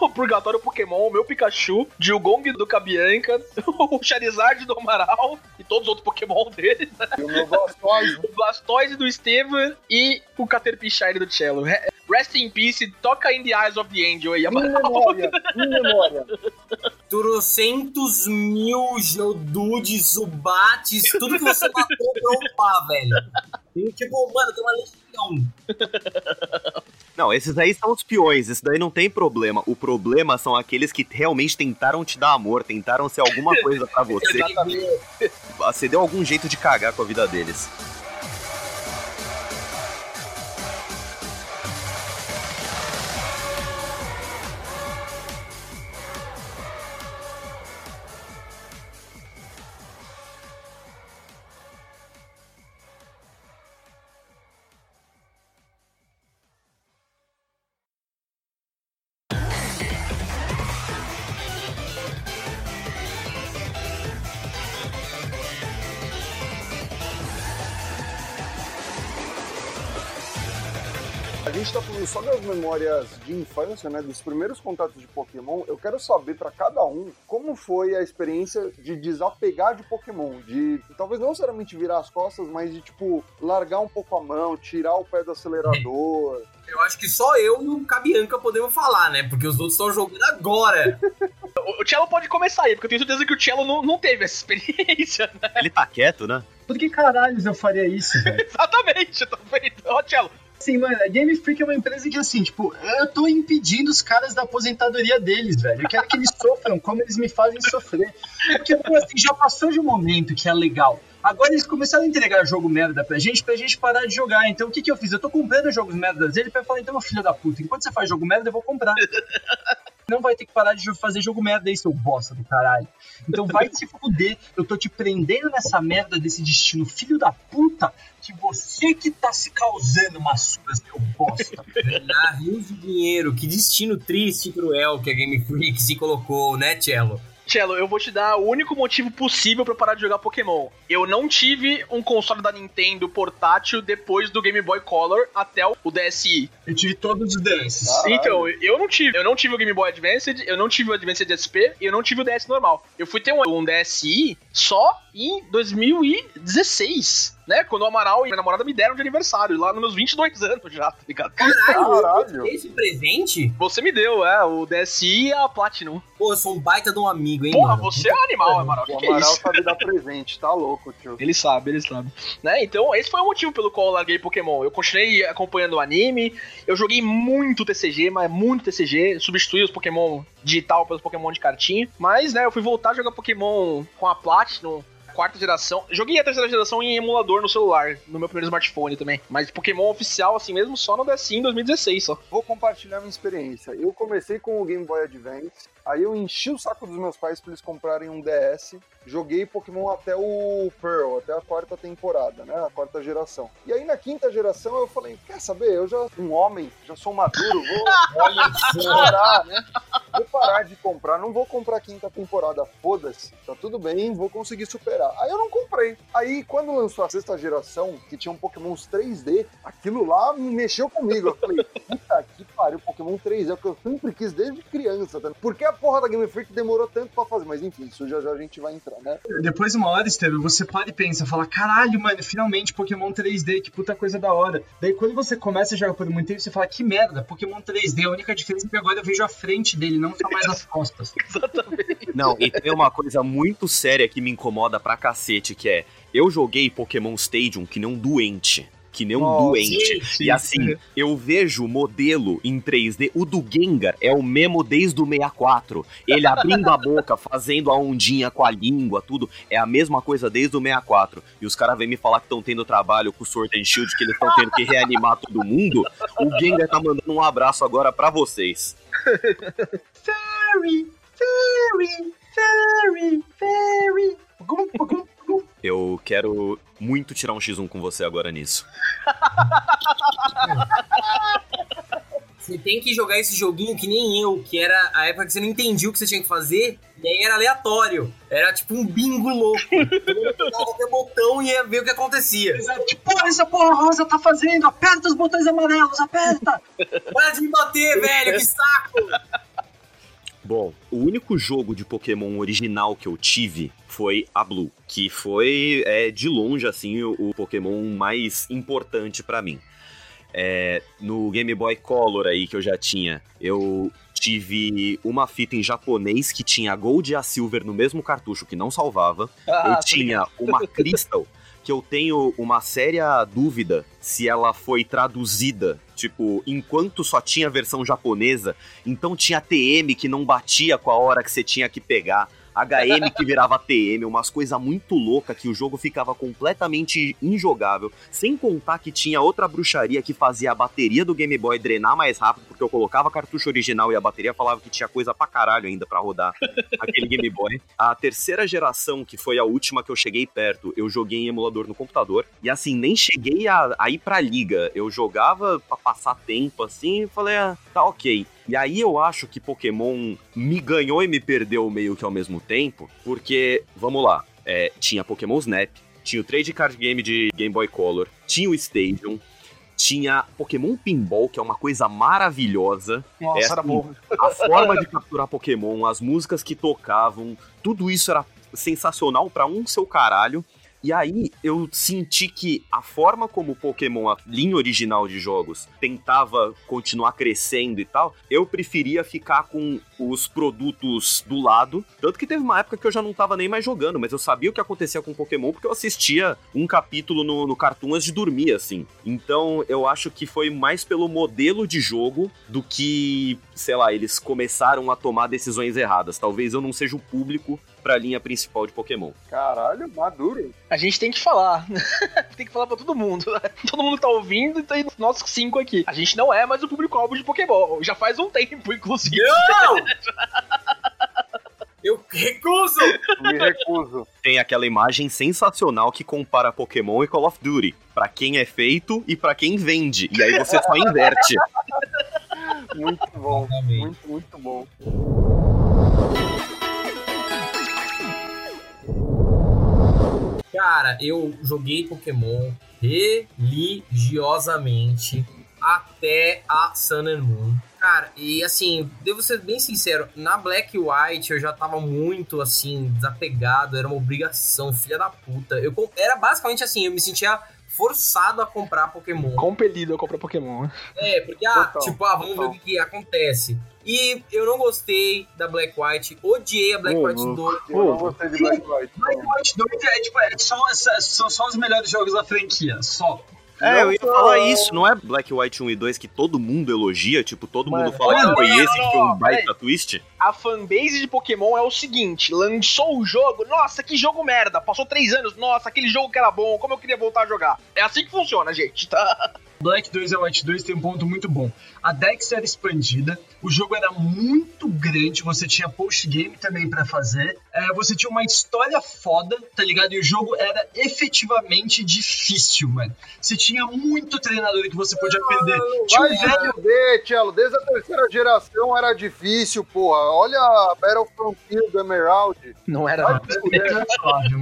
o Purgatório Pokémon, o meu Pikachu, Dilgong do Cabianca, o Charizard do Amaral e todos os outros Pokémon dele, né? E o meu Blastoise. o Blastoise do Steven e o Caterpie do Cello. Re- Rest in peace, toca in the eyes of the angel aí, Amaral. memória, em memória. Trocentos mil Geodudes, Zubates, tudo que você matou pra upar, velho. E, tipo, mano, tem uma legião. Não, esses aí são os peões, isso daí não tem problema. O problema são aqueles que realmente tentaram te dar amor, tentaram ser alguma coisa pra você. Você deu algum jeito de cagar com a vida deles. Memórias de infância, né? Dos primeiros contatos de Pokémon. Eu quero saber pra cada um como foi a experiência de desapegar de Pokémon. De talvez não necessariamente virar as costas, mas de tipo largar um pouco a mão, tirar o pé do acelerador. Eu acho que só eu e o Cabianca podemos falar, né? Porque os outros estão jogando agora. O Cello pode começar aí, porque eu tenho certeza que o Cello não, não teve essa experiência, né? Ele tá quieto, né? Por que caralhos eu faria isso, velho? Exatamente, tá vendo? Ó, Cello, Assim, mano, a Game Freak é uma empresa que, assim, tipo, eu tô impedindo os caras da aposentadoria deles, velho. Eu quero que eles sofram como eles me fazem sofrer. Porque, pô, assim, já passou de um momento que é legal. Agora eles começaram a entregar jogo merda pra gente, pra gente parar de jogar. Então o que que eu fiz? Eu tô comprando jogos merda dele pra falar, então, meu filho da puta, enquanto você faz jogo merda, eu vou comprar. Não vai ter que parar de fazer jogo merda aí, seu bosta do caralho. Então vai se fuder. Eu tô te prendendo nessa merda desse destino, filho da puta, que você que tá se causando uma surra, seu bosta. Ah, rios de dinheiro. Que destino triste e cruel que a Game Freak se colocou, né, Cello? Cello, eu vou te dar o único motivo possível pra parar de jogar Pokémon. Eu não tive um console da Nintendo portátil depois do Game Boy Color até o DSi. Eu tive todos os DS. Então, eu não tive. Eu não tive o Game Boy Advanced, eu não tive o Advanced SP e eu não tive o DS normal. Eu fui ter um, um DSi só em 2016. Né? Quando o Amaral e minha namorada me deram de aniversário, lá nos meus 22 anos já, tá ligado? Caralho. Esse presente? Você me deu, é, o DSi e a Platinum. Pô, eu sou um baita de um amigo, hein, Porra, mano? você é um animal, Amaral. Que O que é Amaral isso? sabe dar presente, tá louco, tio. Ele sabe, ele sabe. Né? Então, esse foi o motivo pelo qual eu larguei Pokémon. Eu continuei acompanhando o anime, eu joguei muito TCG, mas muito TCG, substituí os Pokémon digital pelos Pokémon de cartinha. Mas, né, eu fui voltar a jogar Pokémon com a Platinum. Quarta geração. Joguei a terceira geração em emulador no celular, no meu primeiro smartphone também. Mas Pokémon oficial, assim mesmo, só no DSi em 2016 só. Vou compartilhar minha experiência. Eu comecei com o Game Boy Advance, aí eu enchi o saco dos meus pais pra eles comprarem um DS. Joguei Pokémon até o Pearl, até a quarta temporada, né? A quarta geração. E aí na quinta geração eu falei, quer saber? Eu já um homem, já sou maduro, vou parar, né? Vou parar de comprar, não vou comprar a quinta temporada, foda-se, tá tudo bem, vou conseguir superar. Aí eu não comprei. Aí quando lançou a sexta geração, que tinha um Pokémons 3D, aquilo lá me mexeu comigo. Eu falei, puta que pariu, Pokémon 3D, é o que eu sempre quis desde criança. Tá? Por que a porra da Game Freak demorou tanto pra fazer? Mas enfim, isso já já a gente vai entrar, né? Depois de uma hora, Estevam, você para e pensa, fala, caralho, mano, finalmente Pokémon 3D, que puta coisa da hora. Daí quando você começa a jogar por muito tempo, você fala, que merda, Pokémon 3D, a única diferença é que agora eu vejo a frente dele, não só mais as costas. Não, e tem uma coisa muito séria que me incomoda pra cacete, que é, eu joguei Pokémon Stadium que nem um doente. Que nem um Nossa, doente. e assim, eu vejo o modelo em 3D. O do Gengar é o mesmo desde o 64. Ele abrindo a boca, fazendo a ondinha com a língua, tudo. É a mesma coisa desde o 64. E os caras vêm me falar que estão tendo trabalho com o Sword and Shield, que eles estão tendo que reanimar todo mundo. O Gengar tá mandando um abraço agora pra vocês. Fairy, fairy, fairy, fairy. Eu quero muito tirar um X1 com você agora nisso. Você tem que jogar esse joguinho que nem eu, que era a época que você não entendia o que você tinha que fazer, e aí era aleatório. Era tipo um bingo louco. Você qualquer botão e ia ver o que acontecia. Exato. Que porra essa porra rosa tá fazendo? Aperta os botões amarelos, aperta! Para de me bater, velho, que saco! Bom, o único jogo de Pokémon original que eu tive foi a Blue, que foi é, de longe assim o, o Pokémon mais importante pra mim. É, no Game Boy Color aí que eu já tinha, eu tive uma fita em japonês que tinha a Gold e a Silver no mesmo cartucho que não salvava. Ah, eu tinha uma Crystal que eu tenho uma séria dúvida se ela foi traduzida, tipo, enquanto só tinha versão japonesa, então tinha TM que não batia com a hora que você tinha que pegar. HM que virava TM, umas coisas muito loucas que o jogo ficava completamente injogável. Sem contar que tinha outra bruxaria que fazia a bateria do Game Boy drenar mais rápido, porque eu colocava cartucho original e a bateria falava que tinha coisa pra caralho ainda pra rodar aquele Game Boy. A terceira geração, que foi a última que eu cheguei perto, eu joguei em emulador no computador. E assim, nem cheguei a, a ir pra liga. Eu jogava pra passar tempo assim e falei, ah, tá ok. E aí eu acho que Pokémon me ganhou e me perdeu meio que ao mesmo tempo, porque, vamos lá, é, tinha Pokémon Snap, tinha o Trade Card Game de Game Boy Color, tinha o Stadium, tinha Pokémon Pinball, que é uma coisa maravilhosa. Nossa, É era assim, bom. A forma de capturar Pokémon, as músicas que tocavam, tudo isso era sensacional pra um seu caralho. E aí eu senti que a forma como o Pokémon, a linha original de jogos, tentava continuar crescendo e tal, eu preferia ficar com os produtos do lado. Tanto que teve uma época que eu já não tava nem mais jogando, mas eu sabia o que acontecia com Pokémon porque eu assistia um capítulo no, no Cartoon antes de dormir, assim. Então eu acho que foi mais pelo modelo de jogo do que, sei lá, eles começaram a tomar decisões erradas. Talvez eu não seja o público pra linha principal de Pokémon. Caralho, maduro. A gente tem que falar. tem que falar pra todo mundo. Todo mundo tá ouvindo e tem nós cinco aqui. A gente não é mais o público-alvo de Pokémon. Já faz um tempo, inclusive. Não! Eu recuso! Me recuso. Tem aquela imagem sensacional que compara Pokémon e Call of Duty. Pra quem é feito e pra quem vende. E aí você só inverte. Muito bom. Muito, muito bom. Cara, eu joguei Pokémon religiosamente até a Sun and Moon. Cara, e assim, devo ser bem sincero, na Black White eu já tava muito assim, desapegado, era uma obrigação, filha da puta. Eu era basicamente assim, eu me sentia forçado a comprar Pokémon. Compelido a comprar Pokémon. É, porque, ah, Total, tipo, ah, vamos total. ver o que, que acontece. E eu não gostei da Black White, odiei a Black Ô, White louco. 2. Eu não gostei de Black White. Black White 2 é, tipo, é só, são só os melhores jogos da franquia, só. É, eu ia falar não. isso, não é Black White 1 e 2 que todo mundo elogia, tipo, todo Mano, mundo fala que foi esse que foi um baita twist? A fanbase de Pokémon é o seguinte: lançou o jogo, nossa, que jogo merda. Passou três anos, nossa, aquele jogo que era bom, como eu queria voltar a jogar. É assim que funciona, gente, tá? Black 2 e White 2 tem um ponto muito bom. A Dex era expandida, o jogo era muito grande, você tinha post-game também pra fazer, é, você tinha uma história foda, tá ligado? E o jogo era efetivamente difícil, mano. Você tinha muito treinador que você podia perder. Tinha Vai um se velho fuder, Tchelo. Desde a terceira geração era difícil, porra. Olha a Battle Frontier do Emerald. Não era. Mano.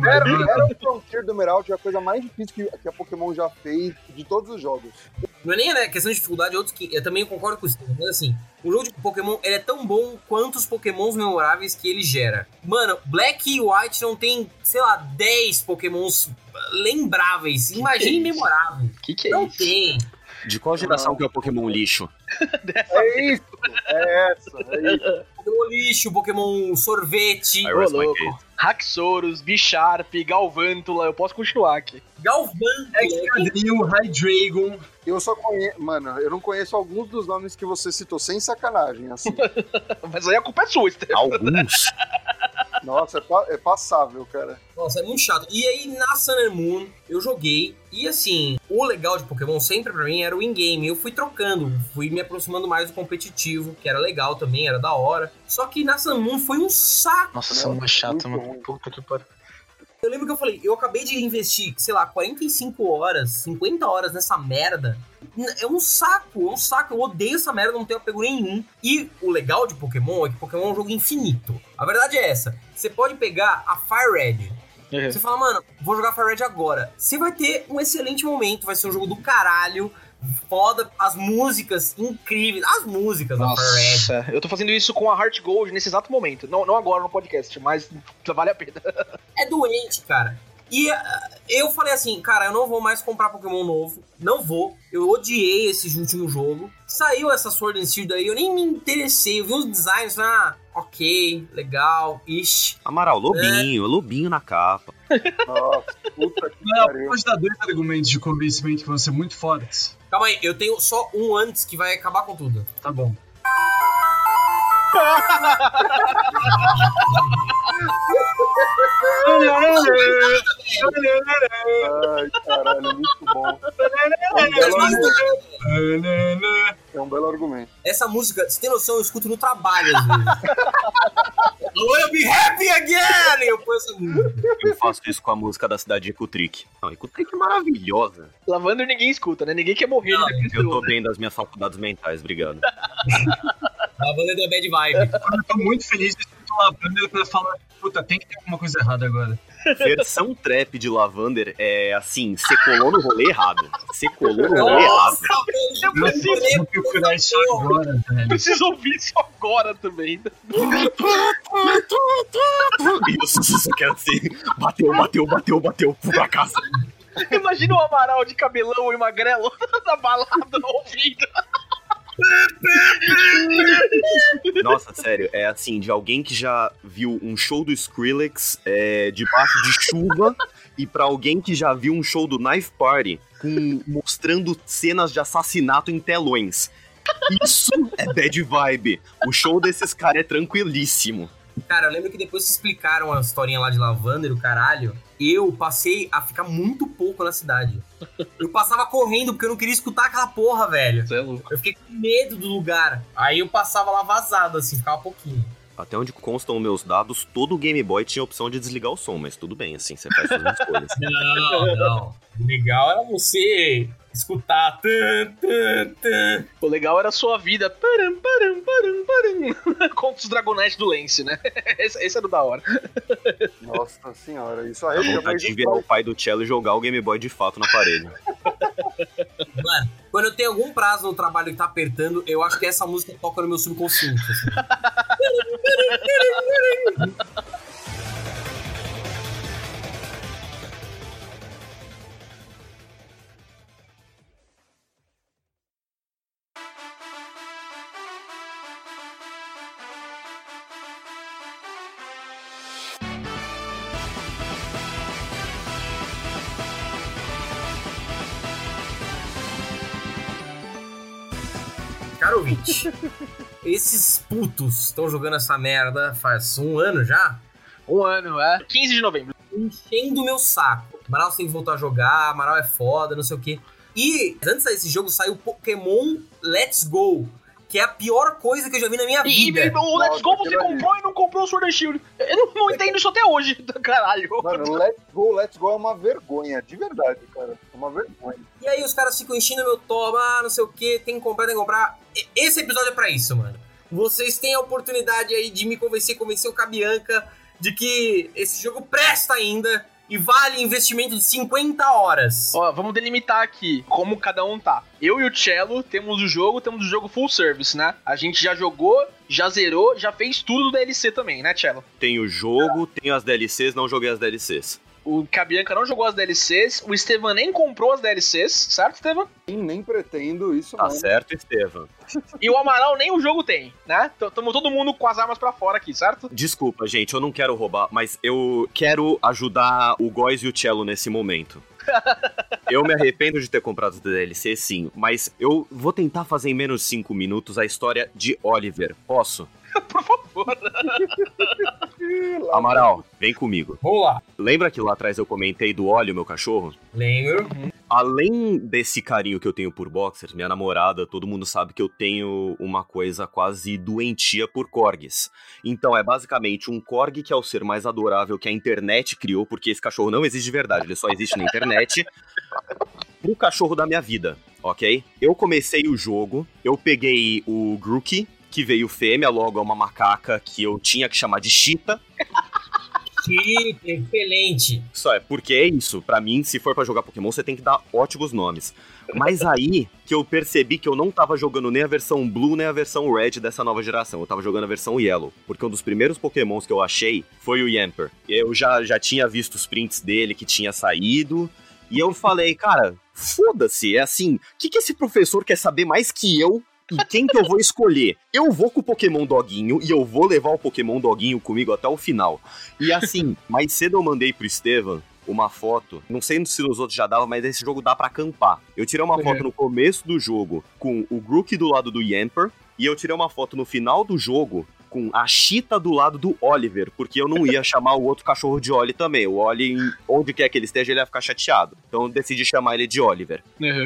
Era, era o Frontier do Emerald é a coisa mais difícil que, que a Pokémon já fez de todos os jogos. Não é nem né, questão de dificuldade, outros que eu também concordo com isso, mas assim, o jogo de Pokémon ele é tão bom quanto os Pokémons memoráveis que ele gera. Mano, Black e White não tem, sei lá, 10 Pokémons lembráveis. Imagine que é isso? memorável. Que que é Não isso? tem. De qual geração que é o Pokémon lixo? É isso. É essa. É isso. Pokémon lixo, Pokémon sorvete, Ô, louco. Haxorus, Bisharp, Galvantula, eu posso continuar aqui. Galvan. Excadrill, Hydreigon. Eu só conheço. Mano, eu não conheço alguns dos nomes que você citou, sem sacanagem. Assim. Mas aí a culpa é sua, Steph. Alguns? Nossa, é, pa- é passável, cara. Nossa, é muito chato. E aí, na Sun and Moon, eu joguei. E assim, o legal de Pokémon sempre pra mim era o in-game. Eu fui trocando, fui me aproximando mais do competitivo, que era legal também, era da hora. Só que na Sun Moon foi um saco. Nossa, Não, são chato, muito mano. Puta que pariu. Eu lembro que eu falei, eu acabei de investir, sei lá, 45 horas, 50 horas nessa merda. É um saco, é um saco. Eu odeio essa merda, não tenho apego nenhum. E o legal de Pokémon é que Pokémon é um jogo infinito. A verdade é essa. Você pode pegar a Fire Red, Você fala, mano, vou jogar Fire Red agora. Você vai ter um excelente momento, vai ser um jogo do caralho, foda, as músicas incríveis, as músicas da Fire Red. Nossa, eu tô fazendo isso com a Heart Gold nesse exato momento. Não, não agora no podcast, mas vale a pena. É doente, cara. E ah, eu falei assim, cara, eu não vou mais comprar Pokémon novo, não vou. Eu odiei esse último jogo. Saiu essa Sword and Shield aí, eu nem me interessei, eu vi os designs, ah, ok, legal, ixi. Amaral, lobinho, lobinho na capa. Nossa, puta que Não, pariu. pode dar dois argumentos de convencimento que vão ser muito fortes. Calma aí, eu tenho só um antes que vai acabar com tudo. Tá bom. Ai, caralho, muito bom. É um belo argumento. É um belo argumento. Essa música, você tem noção, eu escuto no trabalho às vezes. I wanna be happy again! Eu essa música. Eu faço isso com a música da cidade de Ekutrick. Não, Ekutrick é maravilhosa. Lavando ninguém escuta, né? Ninguém quer morrer Não, de Eu tô bem das minhas faculdades mentais, obrigado. A banda da Bad Vibe. Eu tô muito feliz de escutar o Lavander pra falar, puta, tem que ter alguma coisa errada agora. Versão trap de Lavander é assim, você colou no rolê errado. Você colou no rolê errado. Eu preciso, procurar isso agora, velho. preciso ouvir isso agora também. Isso, isso que é assim. Bateu, bateu, bateu, bateu. Fui pra casa. Imagina o Amaral de cabelão e magrelo na balada ouvindo. Sério, é assim, de alguém que já viu um show do Skrillex é, debaixo de chuva e pra alguém que já viu um show do Knife Party com, mostrando cenas de assassinato em telões. Isso é bad vibe. O show desses caras é tranquilíssimo. Cara, eu lembro que depois que explicaram a historinha lá de Lavander, o caralho, eu passei a ficar muito pouco na cidade. Eu passava correndo porque eu não queria escutar aquela porra, velho. Você é louco. Eu fiquei com medo do lugar. Aí eu passava lá vazado, assim, ficava pouquinho. Até onde constam meus dados, todo Game Boy tinha a opção de desligar o som, mas tudo bem, assim, você faz suas escolhas. Não, não. O legal era você escutar. Tum, tum, tum. O legal era a sua vida. Param, param, param, param. Contra os Dragonete do Lance, né? Esse, esse era o da hora. Nossa senhora, isso aí A eu vontade de virar o pai do Cello e jogar o Game Boy de fato na parede. Mano, quando eu tenho algum prazo no trabalho que tá apertando, eu acho que essa música toca no meu subconsciente. assim. Esses putos estão jogando essa merda faz um ano já, Um ano, é? 15 de novembro. enchendo o meu saco. Amaral tem que voltar a jogar, Amaral é foda, não sei o quê. E antes desse jogo saiu Pokémon Let's Go, que é a pior coisa que eu já vi na minha E, e, vida. e o Let's Go você comprou e não comprou o Sword and Shield. Eu não, não entendo isso até hoje, caralho. Mano, Let's Go, Let's Go é uma vergonha, de verdade, cara. É uma vergonha. E aí os caras ficam enchendo meu toba, ah, não sei o que, tem que comprar, tem que comprar. E- Esse episódio é pra isso, mano. Vocês têm a oportunidade aí de me convencer, convencer o Cabianca de que esse jogo presta ainda e vale investimento de 50 horas. Ó, vamos delimitar aqui como cada um tá. Eu e o Cello temos o jogo, temos o jogo full service, né? A gente já jogou, já zerou, já fez tudo do DLC também, né, Cello? Tem o jogo, tem as DLCs, não joguei as DLCs. O Cabianca não jogou as DLCs, o Estevan nem comprou as DLCs, certo, Estevan? E nem pretendo isso, Tá mano. certo, Estevam. E o Amaral nem o jogo tem, né? Tamo todo mundo com as armas pra fora aqui, certo? Desculpa, gente, eu não quero roubar, mas eu quero ajudar o Góis e o Cello nesse momento. Eu me arrependo de ter comprado o DLC, sim, mas eu vou tentar fazer em menos de 5 minutos a história de Oliver. Posso? Por favor. Amaral, vem comigo. Vamos lá. Lembra que lá atrás eu comentei do Oli, meu cachorro? Lembro. Além desse carinho que eu tenho por boxers, minha namorada, todo mundo sabe que eu tenho uma coisa quase doentia por corgis. Então é basicamente um corgi que é o ser mais adorável que a internet criou, porque esse cachorro não existe de verdade, ele só existe na internet. Pro cachorro da minha vida, ok? Eu comecei o jogo, eu peguei o Grookey, que veio fêmea, logo é uma macaca que eu tinha que chamar de Cheetah. Que excelente. Só é, porque é isso. Pra mim, se for pra jogar Pokémon, você tem que dar ótimos nomes. Mas aí que eu percebi que eu não tava jogando nem a versão Blue nem a versão Red dessa nova geração. Eu tava jogando a versão Yellow. Porque um dos primeiros Pokémons que eu achei foi o Yamper. Eu já, já tinha visto os prints dele que tinha saído. E eu falei, cara, foda-se. É assim, o que, que esse professor quer saber mais que eu e quem que eu vou escolher? Eu vou com o Pokémon Doguinho e eu vou levar o Pokémon Doguinho comigo até o final. E assim, mais cedo eu mandei pro Estevam uma foto, não sei se nos outros já dava, mas esse jogo dá pra acampar. Eu tirei uma Uhum. foto no começo do jogo com o Grookey do lado do Yamper e eu tirei uma foto no final do jogo com a Cheetah do lado do Oliver, porque eu não ia chamar o outro cachorro de Oli também. O Oli, onde quer que ele esteja, ele ia ficar chateado. Então eu decidi chamar ele de Oliver.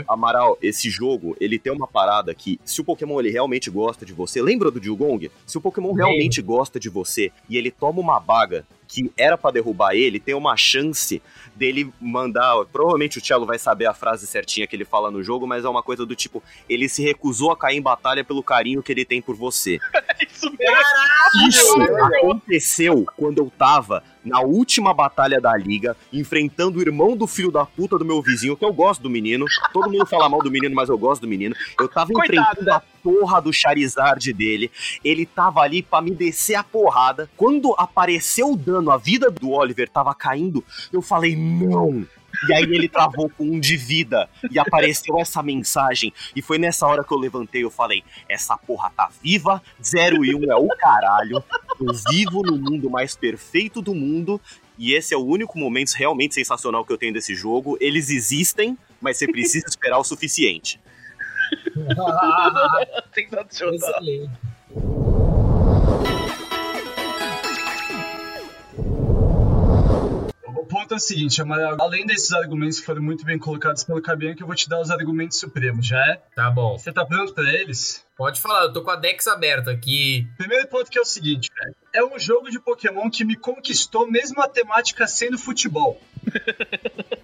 Amaral, esse jogo, ele tem uma parada que, se o Pokémon ele realmente gosta de você, lembra do Dugong? Se o Pokémon realmente gosta de você e ele toma uma baga que era pra derrubar ele, tem uma chance dele mandar. Provavelmente o Cello vai saber a frase certinha que ele fala no jogo, mas é uma coisa do tipo: ele se recusou a cair em batalha pelo carinho que ele tem por você. Isso mesmo. Isso aconteceu quando eu tava na última batalha da liga, enfrentando o irmão do filho da puta do meu vizinho, que eu gosto do menino. Todo mundo fala mal do menino, mas eu gosto do menino. Eu tava Coitado, enfrentando a porra do Charizard dele. Ele tava ali pra me descer a porrada. Quando apareceu o dano, a vida do Oliver tava caindo, eu falei, não. E aí ele travou com um de vida. E apareceu essa mensagem. E foi nessa hora que eu levantei eu falei: essa porra tá viva, 0 e 1 um é o caralho. Eu vivo no mundo mais perfeito do mundo. E esse é o único momento realmente sensacional que eu tenho desse jogo. Eles existem, mas você precisa esperar o suficiente. Sensacional. O ponto é o seguinte, Amaral, além desses argumentos que foram muito bem colocados pelo Cabianca, eu vou te dar os argumentos supremos, já é? Tá bom. Você tá pronto pra eles? Pode falar, eu tô com a Dex aberta aqui. Primeiro ponto que é o seguinte, velho. É um jogo de Pokémon que me conquistou mesmo a temática sendo futebol.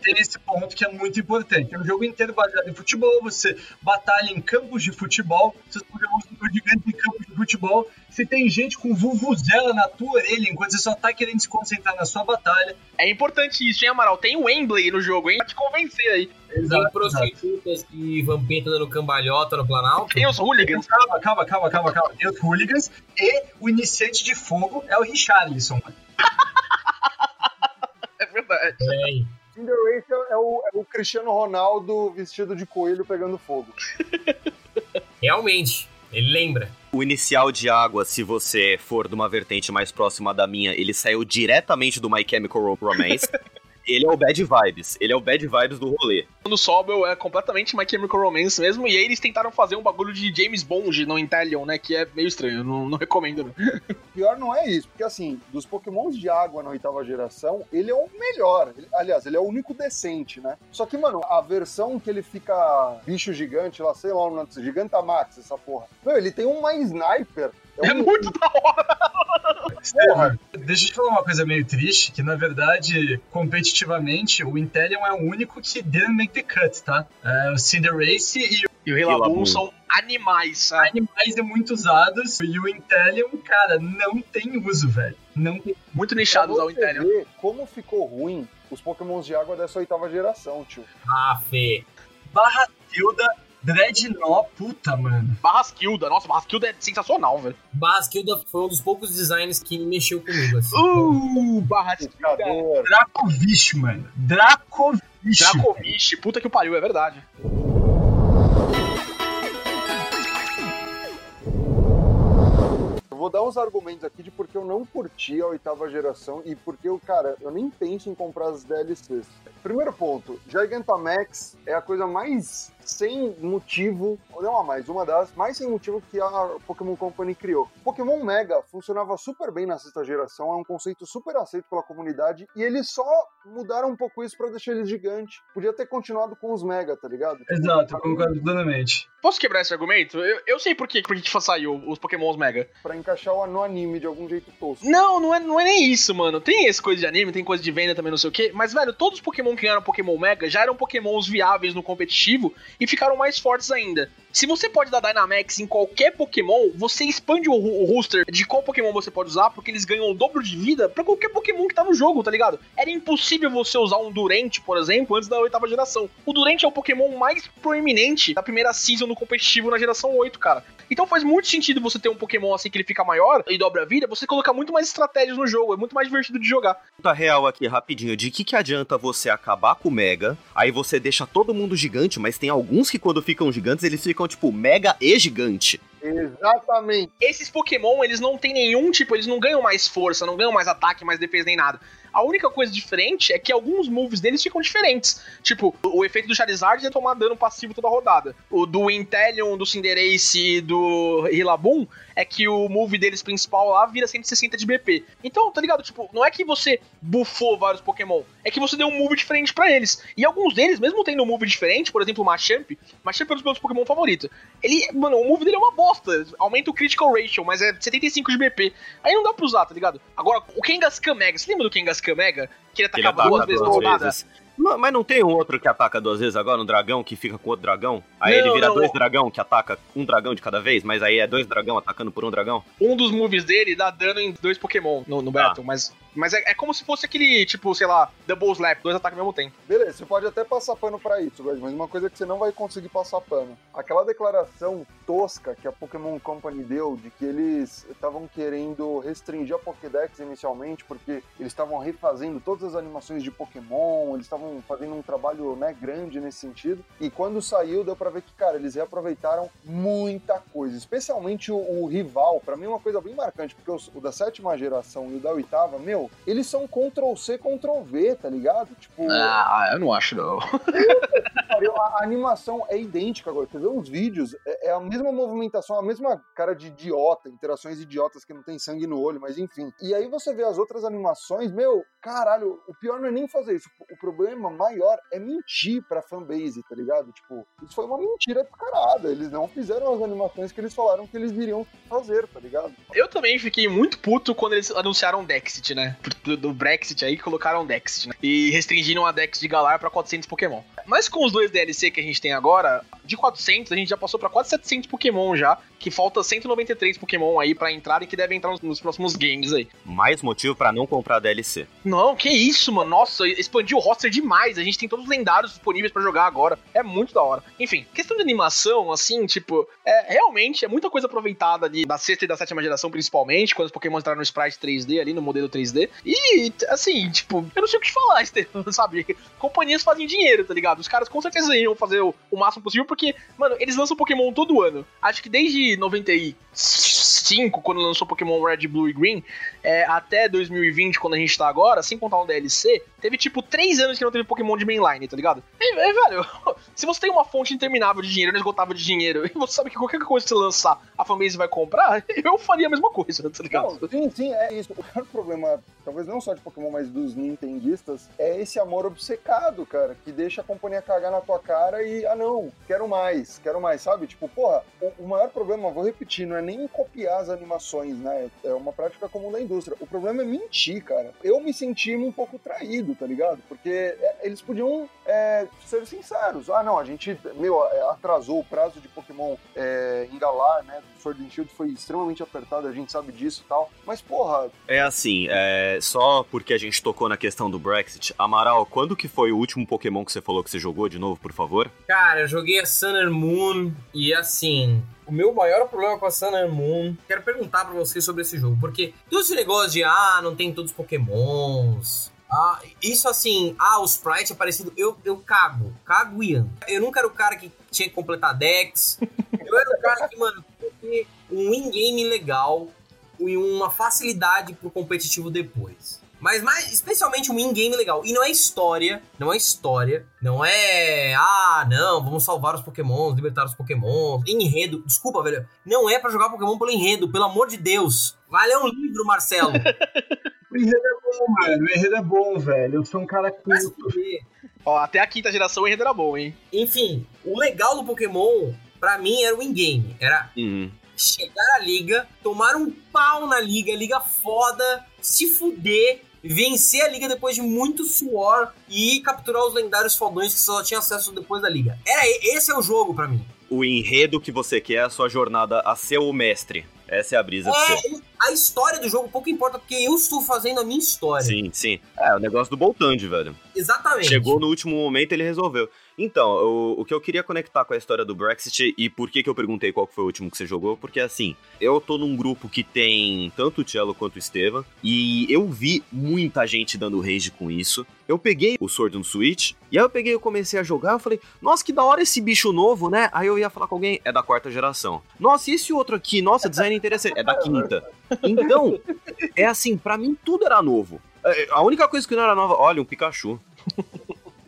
tem esse ponto que é muito importante. É um jogo inteiro baseado em futebol, você batalha em campos de futebol, seus pokémons são gigantes em campos de futebol, você tem gente com vuvuzela na tua orelha enquanto você só tá querendo se concentrar na sua batalha. É importante isso, hein, Amaral? Tem o Wembley no jogo, hein? Pra te convencer aí. Tem prostitutas e vampeta dando cambalhota no Planalto. Tem os hooligans. Calma, calma, calma, calma, calma. Tem os hooligans e o iniciante de fogo é o Richarlison, mano. É verdade. É, Cinderella é o, é o Cristiano Ronaldo vestido de coelho pegando fogo. realmente, ele lembra. O inicial de água, se você for de uma vertente mais próxima da minha, ele saiu diretamente do My Chemical Romance. ele é o bad vibes. Ele é o bad vibes do rolê. No Sobel é completamente My Chemical Romance mesmo, e aí eles tentaram fazer um bagulho de James Bond no Intellion, né? Que é meio estranho, não, não recomendo. Não. Pior não é isso, porque assim, dos pokémons de água na oitava geração, ele é o melhor. Ele- aliás, ele é o único decente, né? Só que, mano, a versão que ele fica bicho gigante lá, sei lá, o nome disso, Gigantamax, essa porra. Meu, ele tem uma sniper. É um- muito da hora. Porra. Deixa eu te falar uma coisa meio triste, que na verdade, competitivamente, o Intellion é o único que didn't make the cut, tá? É, o Cinderace e o E o Rillaboom são animais, sabe? animais é muito usados, e o Intellion, cara, não tem uso, velho. Não tem. Muito nichados ao Intellion. ver como ficou ruim os pokémons de água dessa oitava geração, tio. Ah, Fê. Barra Tilda, Dreadnought, puta, mano. Barrasquilda, nossa, Barrasquilda é sensacional, velho. Basquilda foi um dos poucos designs que mexeu comigo, assim. Uh, Barrasquilda. Dracovish, mano. Dracovish. Dracovish, puta que o pariu, é verdade. Vou dar uns argumentos aqui de porque eu não curti a oitava geração e porque eu, cara, eu nem penso em comprar as DLCs. Primeiro ponto, Gigantamax é a coisa mais sem motivo, ou não a mais, uma das mais sem motivo que a Pokémon Company criou. Pokémon Mega funcionava super bem na sexta geração, é um conceito super aceito pela comunidade e eles só mudaram um pouco isso pra deixar eles gigante. Podia ter continuado com os Mega, tá ligado? Exato, concordo plenamente. Posso quebrar esse argumento? Eu, eu sei por que, por que que saiu os Pokémons Mega. Pra encaixar o- no anime de algum jeito tosco. Não, não é, não é nem isso, mano. Tem essa coisa de anime, tem coisa de venda também, não sei o quê. Mas, velho, todos os Pokémon que ganharam Pokémon Mega já eram Pokémons viáveis no competitivo e ficaram mais fortes ainda. Se você pode dar Dynamax em qualquer Pokémon, você expande o, o roster de qual Pokémon você pode usar, porque eles ganham o dobro de vida pra qualquer Pokémon que tá no jogo, tá ligado? Era impossível você usar um Durant, por exemplo, antes da oitava geração. O Durant é o Pokémon mais proeminente da primeira season no competitivo na geração 8, cara. Então faz muito sentido você ter um Pokémon assim que ele fica maior e dobra a vida, você colocar muito mais estratégias no jogo, é muito mais divertido de jogar. Pergunta real aqui, rapidinho. De que que adianta você acabar com o Mega, aí você deixa todo mundo gigante, mas tem alguns que quando ficam gigantes, eles ficam, tipo, Mega e gigante. Exatamente. Esses Pokémon, eles não têm nenhum tipo, eles não ganham mais força, não ganham mais ataque, mais defesa nem nada. A única coisa diferente é que alguns moves deles ficam diferentes. Tipo, o, efeito do Charizard é tomar dano passivo toda rodada. O do Inteleon, do Cinderace e do Rillaboom é que o move deles principal lá vira 160 de BP. Então, tá ligado? Tipo, não é que você buffou vários Pokémon, é que você deu um move diferente pra eles. E alguns deles, mesmo tendo um move diferente, por exemplo, o Machamp, Machamp é um dos meus Pokémon favoritos. Ele, mano, o move dele é uma bosta. Aumenta o critical ratio, mas é 75 de BP. Aí não dá pra usar, tá ligado? Agora, o Kangaskhan Mega, você lembra do Kangaskhan Mega? Que ele Que ele atacava duas ataca vezes duas vezes. Não, mas não tem um outro que ataca duas vezes agora, um dragão que fica com outro dragão? Aí Não, ele vira não. dois dragão que ataca um dragão de cada vez, mas aí é dois dragão atacando por um dragão? Um dos moves dele dá dano em dois Pokémon no, no Battle, mas, mas é, é como se fosse aquele, tipo, sei lá, Double Slap, dois ataques ao mesmo tempo. Beleza, você pode até passar pano pra isso, mas uma coisa que você não vai conseguir passar pano. Aquela declaração tosca que a Pokémon Company deu de que eles estavam querendo restringir a Pokédex inicialmente porque eles estavam refazendo todas as animações de Pokémon, eles estavam fazendo um trabalho né, grande nesse sentido. E quando saiu, deu pra ver que, cara, eles reaproveitaram muita coisa, especialmente o, o rival. Pra mim é uma coisa bem marcante, porque o da sétima geração e o da oitava, meu, eles são Ctrl C, Ctrl V, tá ligado? Tipo. Ah, eu não acho, não. A animação é idêntica agora. Você vê os vídeos, é, é a mesma movimentação, a mesma cara de idiota, interações idiotas que não tem sangue no olho, mas enfim. E aí você vê as outras animações, meu, caralho, o pior não é nem fazer isso. O problema maior é mentir pra fanbase, tá ligado? Tipo, isso foi uma mentira descarada. Eles não fizeram as animações que eles falaram que eles iriam fazer, tá ligado? Eu também fiquei muito puto quando eles anunciaram Dexit, né? Do, do Brexit aí, colocaram Dexit, né? E restringiram a Dex de Galar pra 400 Pokémon. Mas com os dois DLC que a gente tem agora, de 400 a gente já passou pra quase 700 Pokémon já, que falta 193 Pokémon aí pra entrar e que devem entrar nos, nos próximos games aí. Mais motivo pra não comprar DLC. Não, que isso, mano. Nossa, expandiu o roster demais. A gente tem todos os lendários disponíveis pra jogar agora. É muito da hora. Enfim, questão de animação, assim, tipo, é realmente é muita coisa aproveitada ali da sexta e da sétima geração, principalmente, quando os Pokémon entraram no Sprite 3D ali, no modelo 3D. E, assim, tipo, eu não sei o que falar, Estevão, sabe? Companhias fazem dinheiro, tá ligado? Os caras com certeza iam fazer o, o máximo possível, porque, mano, eles lançam Pokémon todo ano. Acho que desde 95, quando lançou Pokémon Red, Blue e Green, é, até 2020, quando a gente tá agora, sem contar um DLC, teve tipo 3 anos que não teve Pokémon de mainline, tá ligado? E, velho, se você tem uma fonte interminável de dinheiro, inesgotável de dinheiro, e você sabe que qualquer coisa que você lançar, a fanbase vai comprar, eu faria a mesma coisa, tá ligado? Não, sim, sim, é isso. O pior problema, talvez não só de Pokémon, mas dos Nintendistas, é esse amor obcecado, cara, que deixa a companhia cagar na tua cara e, ah não, quero mais, quero mais, sabe? Tipo, porra, o, o maior problema, vou repetir, não é nem copiar as animações, né? É uma prática comum da indústria. O problema é mentir, cara. Eu me senti um pouco traído, tá ligado? Porque é, eles podiam é, ser sinceros. Ah, não, a gente, meu, atrasou o prazo de Pokémon é, engalar, né? Sword and Shield foi extremamente apertado, a gente sabe disso e tal. Mas, porra. É assim, é, só porque a gente tocou na questão do Brexit. Amaral, quando que foi o último Pokémon que você falou que você jogou de novo, por favor? Cara, eu joguei a Sun and Moon e assim, o meu maior problema com a Sun and Moon, quero perguntar pra vocês sobre esse jogo, porque todo esse negócio de, ah, não tem todos os pokémons, ah, isso assim, ah, o sprite é parecido, eu, eu cago, cago e ando. Eu nunca era o cara que tinha que completar decks, eu era o cara que, mano, um in-game legal e uma facilidade pro competitivo depois. Mas mais, especialmente um in-game legal. E não é história, não é história, não é. Ah, não, vamos salvar os Pokémons, libertar os Pokémons. Enredo, desculpa, velho. Não é para jogar Pokémon pelo enredo, pelo amor de Deus. Vai ler um livro, Marcelo. O enredo é bom, mano. O enredo é bom, velho. Eu sou um cara fuder. Ó, até a quinta geração o enredo era bom, hein? Enfim, o legal do Pokémon, pra mim, era o in-game. Era Uhum. chegar à liga, tomar um pau na liga, liga foda, se fuder, vencer a liga depois de muito suor e capturar os lendários fodões que só tinha acesso depois da liga. Era esse é o jogo pra mim. O enredo que você quer a sua jornada a ser o mestre. Essa é a brisa. É, a história do jogo pouco importa porque eu estou fazendo a minha história. Sim, sim. É, o negócio do Boltand, velho. Exatamente. Chegou no último momento ele resolveu. Então, o, o que eu queria conectar com a história do Brexit e por que, que eu perguntei qual que foi o último que você jogou, porque assim, eu tô num grupo que tem tanto o Cello quanto o Estevam, e eu vi muita gente dando rage com isso. Eu peguei o Sword and Switch, e aí eu peguei e comecei a jogar, eu falei, nossa, que da hora esse bicho novo, né? Aí eu ia falar com alguém, é da quarta geração. Nossa, e esse outro aqui? Nossa, design interessante, é da quinta. Então, é assim, pra mim tudo era novo. É, A única coisa que não era nova, olha, um Pikachu.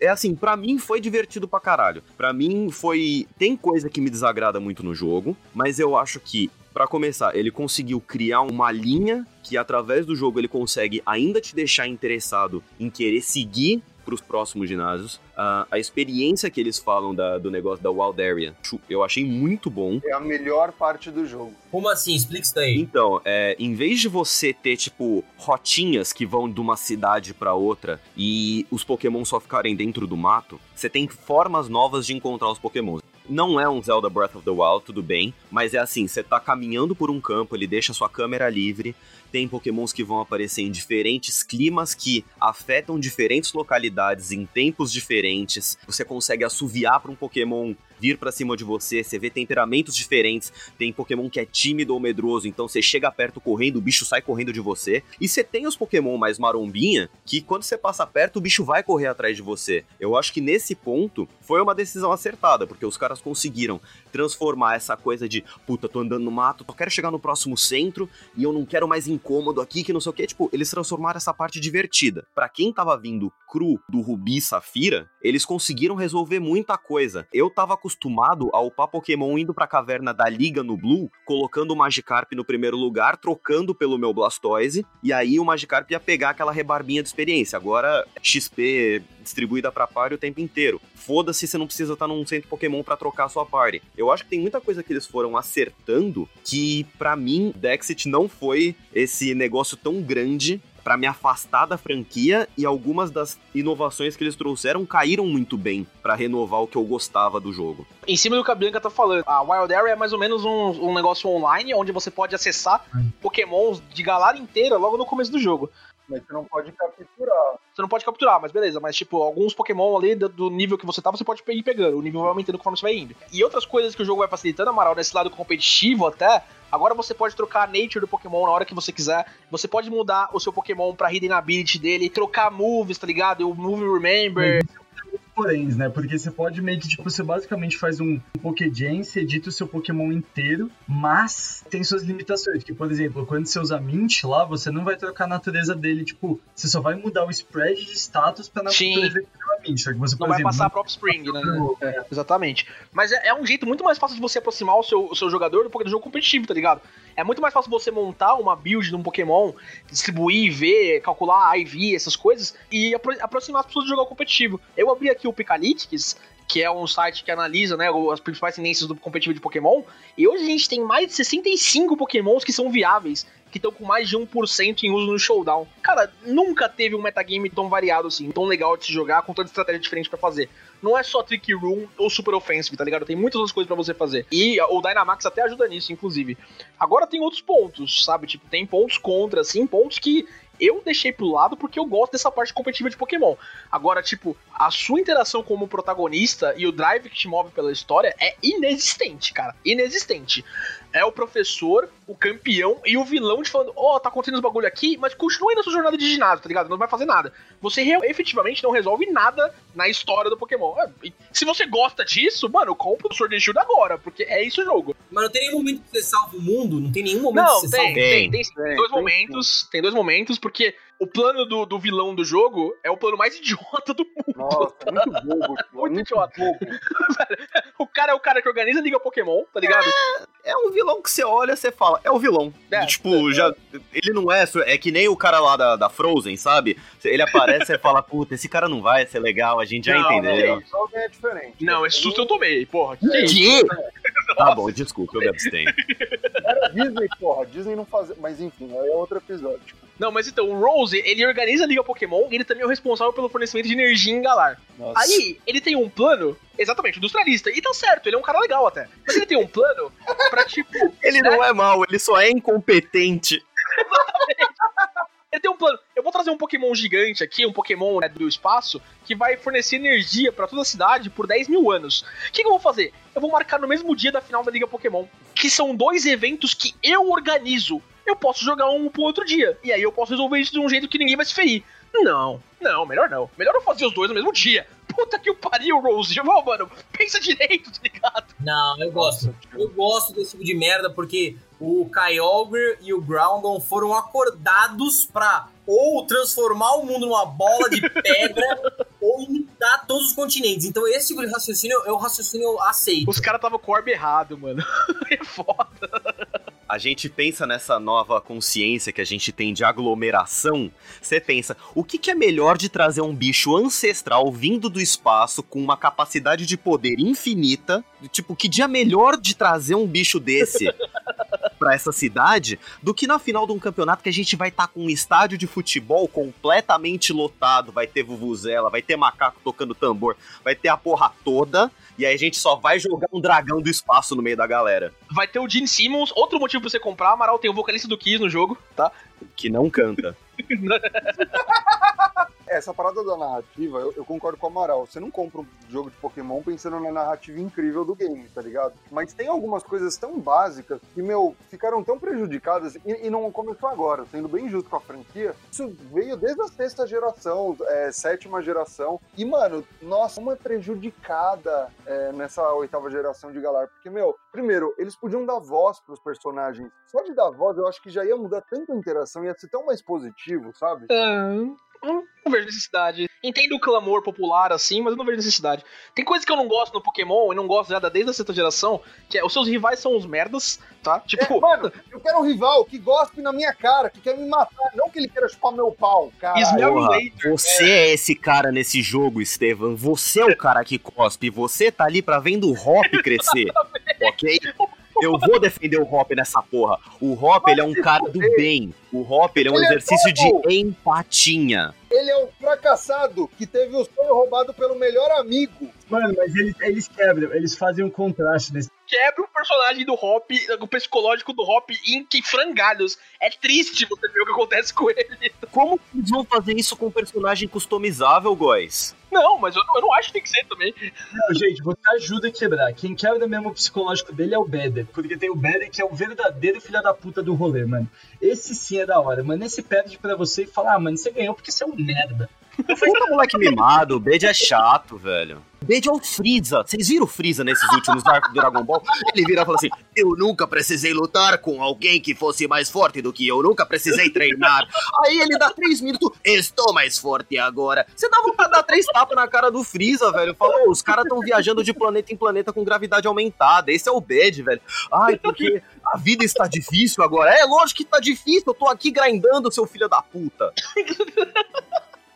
É assim, pra mim foi divertido pra caralho. Pra mim foi. Tem coisa que me desagrada muito no jogo, mas eu acho que, pra começar, ele conseguiu criar uma linha que através do jogo ele consegue ainda te deixar interessado em querer seguir pros próximos ginásios. Ah, a experiência que eles falam da- do negócio da Wild Area, eu achei muito bom. É a melhor parte do jogo. Como assim? Explica isso daí. Então, é, em vez de você ter, tipo, rotinhas que vão de uma cidade pra outra e os Pokémon só ficarem dentro do mato, você tem formas novas de encontrar os Pokémon. Não é um Zelda Breath of the Wild, tudo bem, mas é assim, você tá caminhando por um campo, ele deixa sua câmera livre, tem pokémons que vão aparecer em diferentes climas que afetam diferentes localidades em tempos diferentes. Você consegue assoviar para um pokémon vir pra cima de você, você vê temperamentos diferentes, tem Pokémon que é tímido ou medroso, então você chega perto correndo, o bicho sai correndo de você. E você tem os Pokémon mais marombinha, que quando você passa perto, o bicho vai correr atrás de você. Eu acho que nesse ponto foi uma decisão acertada, porque os caras conseguiram transformar essa coisa de puta, tô andando no mato, só quero chegar no próximo centro e eu não quero mais incômodo aqui, que não sei o que. Tipo, eles transformaram essa parte divertida. Pra quem tava vindo cru do Rubi Safira, eles conseguiram resolver muita coisa. Eu tava acostumado a upar Pokémon indo pra caverna da Liga no Blue, colocando o Magikarp no primeiro lugar, trocando pelo meu Blastoise, e aí o Magikarp ia pegar aquela rebarbinha de experiência. Agora, XP distribuída pra party o tempo inteiro. Foda-se, você não precisa estar num centro Pokémon para trocar sua party. Eu acho que tem muita coisa que eles foram acertando que, para mim, Dexit não foi esse negócio tão grande para me afastar da franquia e algumas das inovações que eles trouxeram caíram muito bem para renovar o que eu gostava do jogo. Em cima do que a Bianca tá falando, a Wild Area é mais ou menos um, um negócio online onde você pode acessar pokémons de galera inteira logo no começo do jogo. Mas você não pode capturar. Você não pode capturar, mas beleza. Mas, tipo, alguns Pokémon ali do, do nível que você tá, você pode ir pegando. O nível vai aumentando conforme você vai indo. E outras coisas que o jogo vai facilitando, Amaral, nesse lado competitivo até. Agora você pode trocar a nature do Pokémon na hora que você quiser. Você pode mudar o seu Pokémon pra hidden ability dele, trocar moves, tá ligado? O move remember. Poréns, né? Porque você pode meio que, tipo, você basicamente faz um Pokégen, você edita o seu Pokémon inteiro, mas tem suas limitações. Que, por exemplo, quando você usa Mint lá, você não vai trocar a natureza dele, tipo, você só vai mudar o spread de status pra Sim. natureza que a Mint. Só que você, Não vai exemplo, passar a própria Spring, né? É, exatamente. Mas é, é um jeito muito mais fácil de você aproximar o seu, o seu jogador do, do jogo competitivo, tá ligado? É muito mais fácil você montar uma build de um Pokémon, distribuir, ver, calcular IV, essas coisas, e apro- aproximar as pessoas do jogo competitivo. Eu abri aqui o Picalytics, que é um site que analisa né, as principais tendências do competitivo de Pokémon, e hoje a gente tem mais de 65 Pokémons que são viáveis, que estão com mais de 1% em uso no Showdown. Cara, nunca teve um metagame tão variado assim, tão legal de se jogar, com tanta estratégia diferente pra fazer. Não é só Trick Room ou Super Offensive, tá ligado? Tem muitas outras coisas pra você fazer. E o Dynamax até ajuda nisso, inclusive. Agora tem outros pontos, sabe? Tipo, tem pontos contra, assim, pontos que eu deixei pro lado porque eu gosto dessa parte competitiva de Pokémon. Agora, tipo, a sua interação como protagonista e o drive que te move pela história é inexistente, cara. Inexistente. É o professor, o campeão e o vilão te falando: Ó, oh, tá acontecendo os bagulho aqui, mas continue na sua jornada de ginásio, tá ligado? Não vai fazer nada. Você efetivamente não resolve nada na história do Pokémon. E Se você gosta disso, mano, compra o Sword and Shield agora, porque é isso o jogo. Mas não tem nenhum momento que você salva o mundo? Não tem nenhum momento Não, que você tem, salva tem, tem, sim. Tem, dois tem momentos, tem dois momentos, porque o plano do, do vilão do jogo é o plano mais idiota do mundo. Nossa, muito bobo. Muito muito idiota. bobo. O cara é o cara que organiza a Liga Pokémon, tá ligado? É um vilão que você olha, você fala, é o vilão. É, tipo, já. Ele não é. É que nem o cara lá da, da Frozen, sabe? Ele aparece e fala, puta, esse cara não vai ser legal, a gente já Não, entendeu. Só alguém é diferente. Não, esse susto eu tomei, porra. Que? Que? Tá bom, desculpa, eu me abstenho. Era Disney, porra. Disney não fazia. Mas enfim, aí é outro episódio. Não, mas então, o Rose, ele organiza a Liga Pokémon e ele também é o responsável pelo fornecimento de energia em Galar. Nossa. Aí, ele tem um plano, exatamente, industrialista. E tá certo, ele é um cara legal até. Mas ele tem um plano pra, tipo. Ele não é mal, ele só é incompetente. Ele tem um plano. Eu vou trazer um Pokémon gigante aqui, um Pokémon né, do espaço, que vai fornecer energia pra toda a cidade por 10 mil anos. O que, que eu vou fazer? Eu vou marcar no mesmo dia da final da Liga Pokémon. Que são dois eventos que eu organizo. Eu posso jogar um pro outro dia. E aí eu posso resolver isso de um jeito que ninguém vai se ferir. Não, não, melhor não. Melhor eu fazer os dois no mesmo dia. Puta que o pariu, Rose. Ô, mano, pensa direito, tá ligado? Não, eu gosto. Eu gosto desse tipo de merda porque o Kyogre e o Groudon foram acordados pra ou transformar o mundo numa bola de pedra ou imitar todos os continentes. Então esse tipo de raciocínio é o raciocínio eu aceito. Os caras tava com o orb errado, mano. é foda. A gente pensa nessa nova consciência que a gente tem de aglomeração. Você pensa, o que, que é melhor de trazer um bicho ancestral vindo do espaço com uma capacidade de poder infinita? Tipo, que dia melhor de trazer um bicho desse pra essa cidade do que na final de um campeonato que a gente vai estar com um estádio de futebol completamente lotado, vai ter vuvuzela, vai ter macaco tocando tambor, vai ter a porra toda, e aí a gente só vai jogar um dragão do espaço no meio da galera, Vai ter o Gene Simmons, outro motivo pra você comprar. Amaral tem o vocalista do Kiss no jogo, tá? que não canta. essa parada da narrativa, eu, eu, concordo com o Amaral. Você não compra um jogo de Pokémon pensando na narrativa incrível do game, tá ligado? Mas tem algumas coisas tão básicas que, meu, ficaram tão prejudicadas e, e não começou agora, sendo bem justo com a franquia. Isso veio desde a sexta geração, é, sétima geração. E, mano, nossa, uma prejudicada é, nessa oitava geração de Galar. Porque, meu, primeiro, eles podiam dar voz pros personagens. Só de dar voz, eu acho que já ia mudar tanto a interação, ia ser tão mais positivo, sabe? Não, não vejo necessidade. Entendo o clamor popular assim, mas eu não vejo necessidade. Tem coisa que eu não gosto no Pokémon e não gosto já desde a sexta geração, que é os seus rivais são os merdas, tá? Tipo, É, mano, eu quero um rival que gospe na minha cara, que quer me matar, não que ele queira chupar meu pau, cara. Você é esse cara nesse jogo, Estevam. Você é o cara que cospe. Você tá ali pra vendo o Hop crescer, ok? Eu vou defender o Hop nessa porra. O Hop, ele é um cara do bem. O Hop, ele é um Ele é exercício bom. de empatia. Ele é um fracassado que teve o sonho roubado pelo melhor amigo. Mano, mas eles, eles quebram, eles fazem um contraste nesse. Quebra o personagem do Hop, o psicológico do Hop em que frangalhos. É triste você ver o que acontece com ele. Como que eles vão fazer isso com um personagem customizável, guys? Não, mas eu, não- eu não acho que tem que ser também. Não, gente, você ajuda a quebrar. Quem quebra mesmo o psicológico dele é o Beder. Porque tem o Beder que é o verdadeiro filho da puta do rolê, mano. Esse sim é da hora, mano. Esse perde pra você e fala, ah, mano, você ganhou porque você é um merda. Puta moleque mimado, o Bede é chato, velho. Bede é o Freeza. Vocês viram o Freeza nesses últimos arcos do Dragon Ball? Ele vira e fala assim: Eu nunca precisei lutar com alguém que fosse mais forte do que eu, nunca precisei treinar. Aí ele dá três minutos, estou mais forte agora. Você dá vontade de dar três tapas na cara do Freeza, velho. Falou, os caras estão viajando de planeta em planeta com gravidade aumentada. Esse é o Bede, velho. Ai, porque a vida está difícil agora. É lógico que tá difícil, eu tô aqui grindando, seu filho da puta.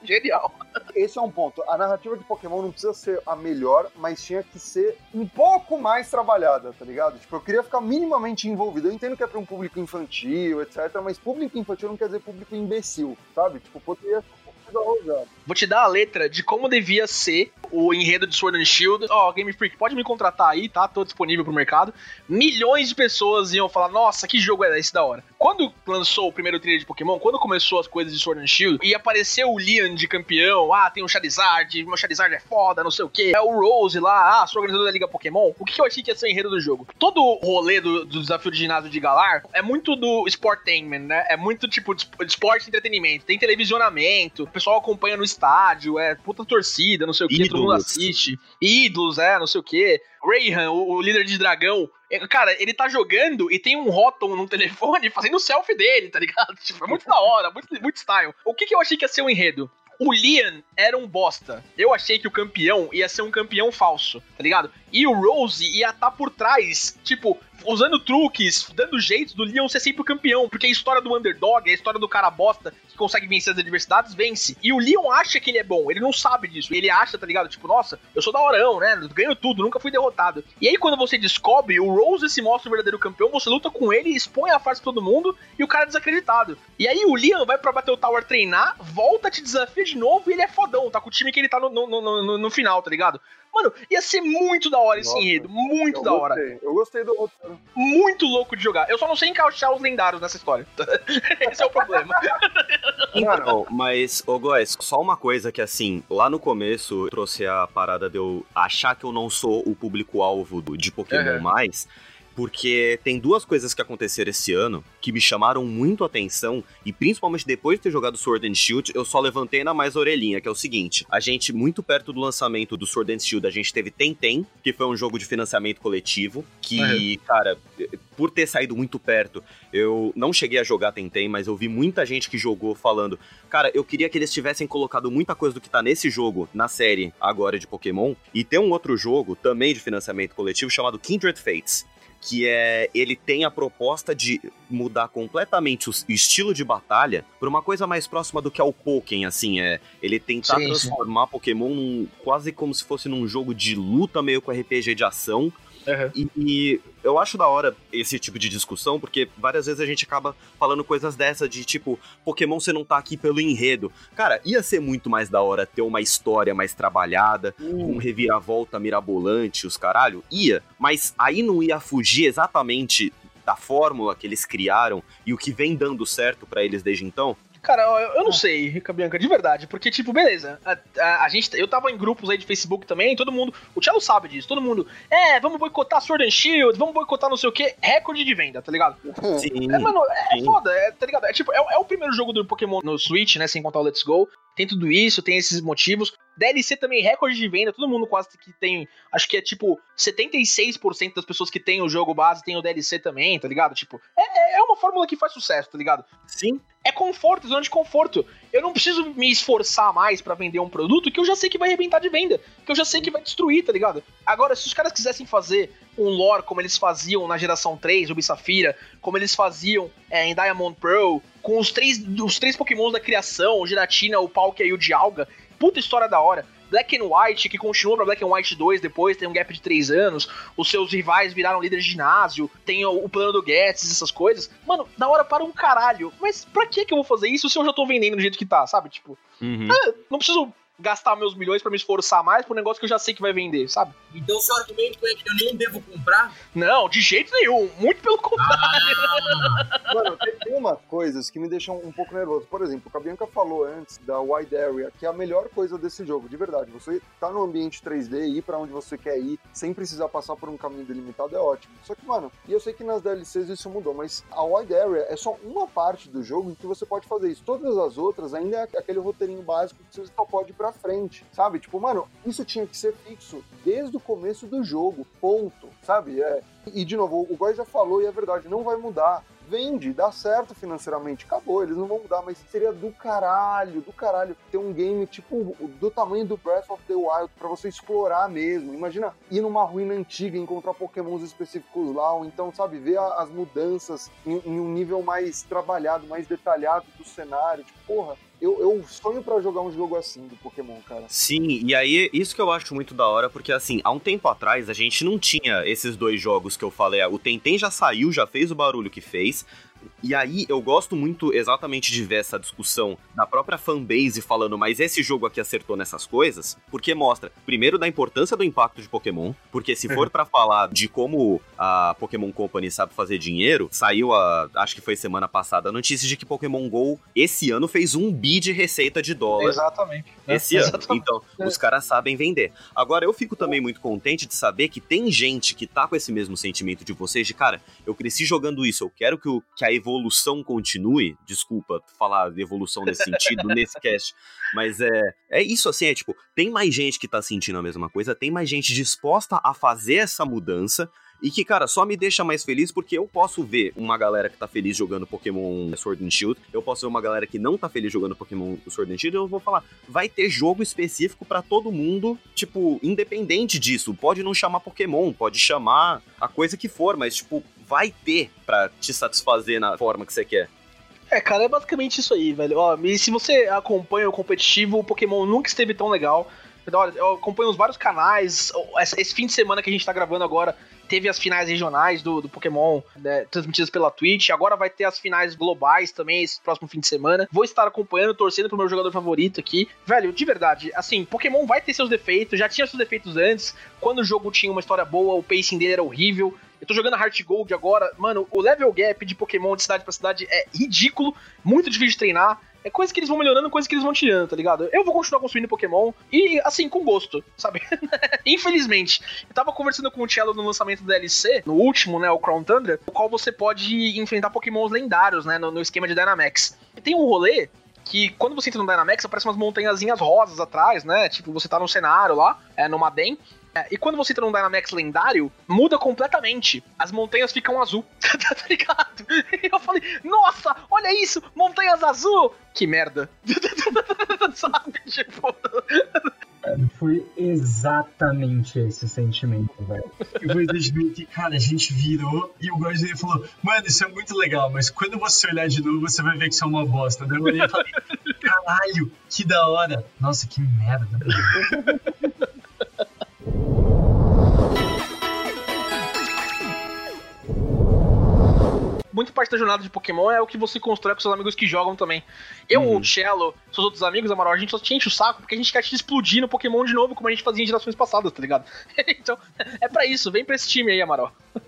Genial. Esse é um ponto. A narrativa de Pokémon não precisa ser a melhor, mas tinha que ser um pouco mais trabalhada, tá ligado? Tipo, eu queria ficar minimamente envolvido. Eu entendo que é pra um público infantil, etc. Mas público infantil não quer dizer público imbecil, sabe? Tipo, poderia um. Vou te dar a letra de como devia ser o enredo de Sword and Shield. Ó, Game Freak, pode me contratar aí, tá? Tô disponível pro mercado. Milhões de pessoas iam falar, nossa, que jogo é esse da hora. Quando lançou o primeiro trailer de Pokémon, quando começou as coisas de Sword and Shield, e apareceu o Lian de campeão, ah, tem o Charizard, meu Charizard é foda, não sei o que. É o Rose lá, ah, sou organizador da Liga Pokémon. O que eu achei que ia ser o enredo do jogo? Todo o rolê do, do desafio de ginásio de Galar é muito do Sportainment, né? É muito tipo de esporte e entretenimento. Tem televisionamento, pessoal acompanha no estádio, é puta torcida, não sei o que, todo mundo assiste. Ídolos, é, não sei o que. Rayhan, o, o líder de dragão. é, Cara, ele tá jogando e tem um Rotom no telefone fazendo selfie dele, tá ligado? Tipo, é muito da hora, muito, muito style. O que, que eu achei que ia ser o enredo? O Lian era um bosta. Eu achei que o campeão ia ser um campeão falso, tá ligado? E o Rose ia estar por trás, tipo, usando truques, dando jeitos do Leon ser sempre o campeão. Porque a história do underdog, a história do cara bosta que consegue vencer as adversidades, vence. E o Leon acha que ele é bom, ele não sabe disso. Ele acha, tá ligado? Tipo, nossa, eu sou da horão, né? Ganho tudo, nunca fui derrotado. E aí, quando você descobre, o Rose se mostra o verdadeiro campeão, você luta com ele, expõe a face pra todo mundo e o cara é desacreditado. E aí o Leon vai pra Battle Tower treinar, volta, te desafia de novo e ele é fodão, tá com o time que ele tá no, no, no- no final, tá ligado? Mano, ia ser muito da hora esse Nossa, enredo, muito da hora gostei. Eu gostei do roteiro. muito louco de jogar. Eu só não sei encaixar os lendários nessa história. Esse é o problema. Então, mas, ô Góis, só uma coisa que assim, lá no começo eu trouxe a parada de eu achar que eu não sou o público-alvo de Pokémon Uhum. mais. Porque tem duas coisas que aconteceram esse ano que me chamaram muito a atenção, e principalmente depois de ter jogado Sword and Shield, eu só levantei na mais orelhinha, que é o seguinte: a gente, muito perto do lançamento do Sword and Shield, a gente teve Tentem, que foi um jogo de financiamento coletivo, que, cara, por ter saído muito perto, eu não cheguei a jogar Tentem, mas eu vi muita gente que jogou falando, cara, eu queria que eles tivessem colocado muita coisa do que tá nesse jogo, na série agora de Pokémon, e tem um outro jogo também de financiamento coletivo chamado Kindred Fates que é ele tem a proposta de mudar completamente o estilo de batalha para uma coisa mais próxima do que é o Pokémon, assim, é ele tentar Sim, sim. transformar Pokémon num- quase como se fosse num jogo de luta meio com RPG de ação. E, e eu acho da hora esse tipo de discussão, porque várias vezes a gente acaba falando coisas dessa de tipo, Pokémon você não tá aqui pelo enredo. Cara, ia ser muito mais da hora ter uma história mais trabalhada, um reviravolta mirabolante, os caralho? Ia, mas aí não ia fugir exatamente da fórmula que eles criaram e o que vem dando certo pra eles desde então. Cara, eu, eu não sei, Rica Bianca, de verdade. Porque, tipo, beleza. A, a, a gente, eu tava em grupos aí de Facebook também, todo mundo. O Thiago sabe disso, todo mundo. É, vamos boicotar Sword and Shield, vamos boicotar não sei o que. Recorde de venda, tá ligado? Sim. É, mano, é sim. foda, é, tá ligado? É tipo, é, é o primeiro jogo do Pokémon no Switch, né? Sem contar o Let's Go. Tem tudo isso, tem esses motivos. DLC também, recorde de venda. Todo mundo quase que tem. Acho que é tipo 76% das pessoas que tem o jogo base tem o DLC também, tá ligado? Tipo, é, é uma fórmula que faz sucesso, tá ligado? Sim. É conforto, zona de conforto. Eu não preciso me esforçar mais pra vender um produto que eu já sei que vai arrebentar de venda, que eu já sei que vai destruir, tá ligado? Agora, se os caras quisessem fazer um lore como eles faziam na geração 3, Ruby Safira, como eles faziam é, em Diamond Pearl, com os três, os três pokémons da criação, o Giratina, o Palkia e o Dialga, puta história da hora. Black and White, que continua pra Black and White 2 depois, tem um gap de 3 anos, os seus rivais viraram líderes de ginásio, tem o, o plano do Guedes, essas coisas. Mano, da hora para um caralho. Mas pra que que eu vou fazer isso se eu já tô vendendo do jeito que tá, sabe? Tipo, Uhum. ah, não preciso gastar meus milhões pra me esforçar mais pra um negócio que eu já sei que vai vender, sabe? Então seu argumento é que eu não devo comprar? Não, de jeito nenhum. Muito pelo contrário. Ah, Mano, tem, tem umas coisas que me deixam um pouco nervoso. Por exemplo, o que a Bianca falou antes da Wide Area, que é a melhor coisa desse jogo, de verdade. Você tá no ambiente 3D, ir pra onde você quer ir, sem precisar passar por um caminho delimitado, é ótimo. Só que, mano, e eu sei que nas DLCs isso mudou, mas a Wide Area é só uma parte do jogo em que você pode fazer isso. Todas as outras ainda é aquele roteirinho básico que você só pode ir pra frente, sabe? Tipo, mano, isso tinha que ser fixo desde o começo do jogo, ponto, sabe? É, e, de novo, o Góis já falou e é verdade, não vai mudar. Vende, dá certo financeiramente, acabou, eles não vão mudar, mas seria do caralho, do caralho, ter um game tipo do tamanho do Breath of the Wild pra você explorar mesmo. Imagina ir numa ruína antiga, encontrar pokémons específicos lá, ou então, sabe, ver as mudanças em, em um nível mais trabalhado, mais detalhado do cenário. Tipo, porra, eu, eu sonho pra jogar um jogo assim do Pokémon, cara. Sim, e aí isso que eu acho muito da hora, porque assim, há um tempo atrás a gente não tinha esses dois jogos que eu falei. O Tentem já saiu, já fez o barulho que fez. E aí eu gosto muito exatamente de ver essa discussão da própria fanbase falando, mas esse jogo aqui acertou nessas coisas, porque mostra, primeiro, da importância do impacto de Pokémon, porque se for pra falar de como a Pokémon Company sabe fazer dinheiro, saiu a, acho que foi semana passada, a notícia de que Pokémon GO esse ano fez um bi de receita de dólar Exatamente. esse ano. Exatamente. Então, os caras sabem vender. Agora, eu fico também muito contente de saber que tem gente que tá com esse mesmo sentimento de vocês, de cara, eu cresci jogando isso, eu quero que, o- que a evolução continue. Desculpa falar de evolução nesse sentido, nesse cast. Mas é, é isso assim, é tipo, tem mais gente que tá sentindo a mesma coisa, tem mais gente disposta a fazer essa mudança. E que, cara, só me deixa mais feliz porque eu posso ver uma galera que tá feliz jogando Pokémon Sword and Shield, eu posso ver uma galera que não tá feliz jogando Pokémon Sword and Shield, e eu vou falar, vai ter jogo específico pra todo mundo, tipo, independente disso. Pode não chamar Pokémon, pode chamar a coisa que for, mas, tipo, vai ter pra te satisfazer na forma que você quer. É, cara, é basicamente isso aí, velho. Ó, e se você acompanha o competitivo, o Pokémon nunca esteve tão legal. Olha, eu acompanho os vários canais. Esse fim de semana que a gente tá gravando agora, teve as finais regionais do, do Pokémon né, transmitidas pela Twitch. Agora vai ter as finais globais também esse próximo fim de semana. Vou estar acompanhando, torcendo pro meu jogador favorito aqui. Velho, de verdade, assim, Pokémon vai ter seus defeitos, já tinha seus defeitos antes. Quando o jogo tinha uma história boa, o pacing dele era horrível. Eu tô jogando Heart Gold agora, mano, o level gap de Pokémon de cidade pra cidade é ridículo, muito difícil de treinar. É coisa que eles vão melhorando, coisa que eles vão tirando, tá ligado? Eu vou continuar construindo Pokémon e, assim, com gosto, sabe? Infelizmente, eu tava conversando com o Cello no lançamento do DLC, no último, né, o Crown Thunder, o qual você pode enfrentar Pokémons lendários, né, no, no esquema de Dynamax. E tem um rolê que quando você entra no Dynamax aparecem umas montanhazinhas rosas atrás, né? Tipo, você tá no cenário lá, é, no Maden. É, e quando você entra num Dynamax lendário, muda completamente. As montanhas ficam azul, tá ligado? E eu falei, nossa, olha isso, montanhas azul! Que merda. Sabe, tipo... Foi exatamente esse sentimento, velho. Eu vou admitir que, cara, a gente virou e o Gordon falou: Mano, isso é muito legal, mas quando você olhar de novo, você vai ver que isso é uma bosta. Daí eu olhei e falei: Caralho, que da hora. Nossa, que merda. Muita parte da jornada de Pokémon é o que você constrói com seus amigos que jogam também. Eu, Uhum. o Cello, seus outros amigos, Amaral, a gente só te enche o saco porque a gente quer te explodir no Pokémon de novo, como a gente fazia em gerações passadas, tá ligado? então, é pra isso, vem pra esse time aí, Amaral.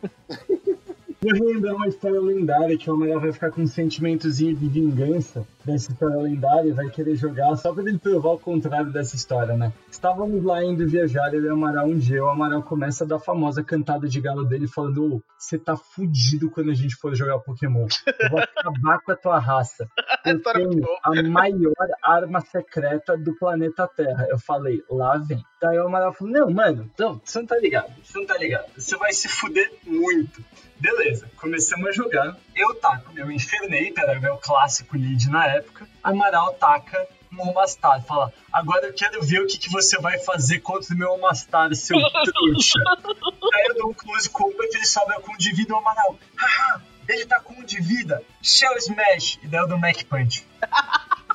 Vou relembrar uma história lendária que o Amaral vai ficar com um sentimentozinho de vingança dessa história lendária vai querer jogar só pra ele provar o contrário dessa história, né? Estávamos lá indo viajar, ele e o Amaral um dia, o Amaral começa a dar a famosa cantada de galo dele falando: você tá fudido quando a gente for jogar Pokémon. Eu vou acabar com a tua raça. Eu tenho a maior arma secreta do planeta Terra. Eu falei, lá vem. Daí o Amaral falou: Não, mano, não, você não tá ligado. Você não tá ligado. Você vai se fuder muito. Beleza, começamos a jogar. Eu taco meu Infernei, era meu clássico lead na época. Amaral taca Momastar. Fala, agora eu quero ver o que, que você vai fazer contra o meu Momastar, seu trouxa. Aí eu dou um close combat, ele sobra com de vida o Amaral. Haha, ele tá com um de vida. Shell Smash. E daí eu dou Mac Punch.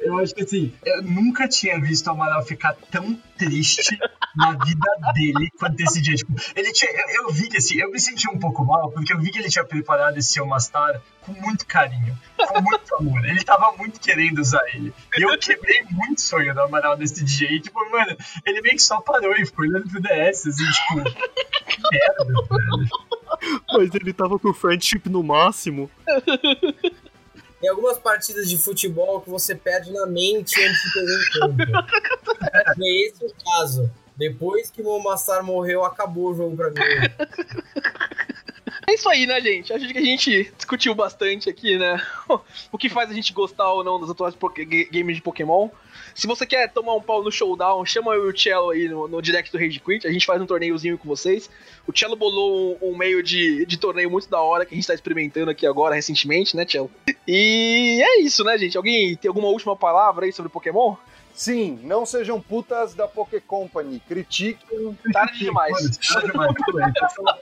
Eu acho que assim, eu nunca tinha visto o Amaral ficar tão triste na vida dele quanto esse dia. Tipo, ele tinha, eu, eu, vi que assim, eu me senti um pouco mal, porque eu vi que ele tinha preparado esse Mastar com muito carinho, com muito amor. Ele tava muito querendo usar ele. E eu quebrei muito sonho do Amaral desse dia. E, tipo, mano, ele meio que só parou e ficou olhando pro DS, assim, tipo, que merda, velho. Mas ele tava com o friendship no máximo. Tem algumas partidas de futebol que você perde na mente antes de em campo. é esse o caso. Depois que o Momassar morreu, acabou o jogo pra mim. É isso aí, né, gente? Acho que a gente discutiu bastante aqui, né? O que faz a gente gostar ou não das atuais games de Pokémon. Se você quer tomar um pau no showdown, chama eu e o Cello aí no, no direct do Rage Quit. A gente faz um torneiozinho com vocês. O Cello bolou um, um, meio de, de torneio muito da hora que a gente tá experimentando aqui agora, recentemente, né, Cello? E é isso, né, gente? Alguém tem alguma última palavra aí sobre Pokémon? Sim, não sejam putas da Poké Company. Critiquem. Tarde demais. Tarde demais.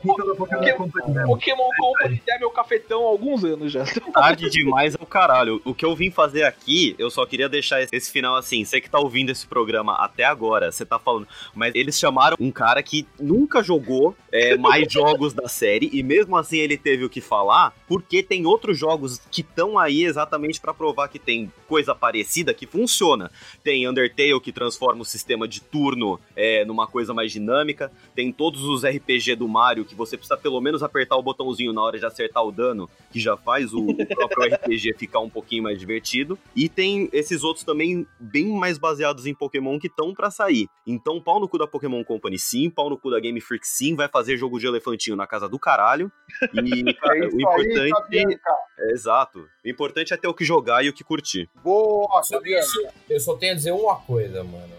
Pokémon, Pokémon Company é meu cafetão há alguns anos já. Tarde demais é o caralho. O que eu vim fazer aqui, eu só queria deixar esse final assim. Você que tá ouvindo esse programa até agora, você tá falando. Mas eles chamaram um cara que nunca jogou é, mais jogos da série e mesmo assim ele teve o que falar, porque tem outros jogos que estão aí exatamente para provar que tem coisa parecida que funciona. Tem tem Undertale que transforma o sistema de turno é, numa coisa mais dinâmica, tem todos os RPG do Mario que você precisa pelo menos apertar o botãozinho na hora de acertar o dano, que já faz o, o próprio RPG ficar um pouquinho mais divertido, e tem esses outros também bem mais baseados em Pokémon que estão para sair. Então, pau no cu da Pokémon Company sim, pau no cu da Game Freak sim, vai fazer jogo de elefantinho na casa do caralho. E, cara, é o importante. Aí, é, exato. O importante é ter o que jogar e o que curtir. Boa, isso, eu só tenho a dizer uma coisa, mano.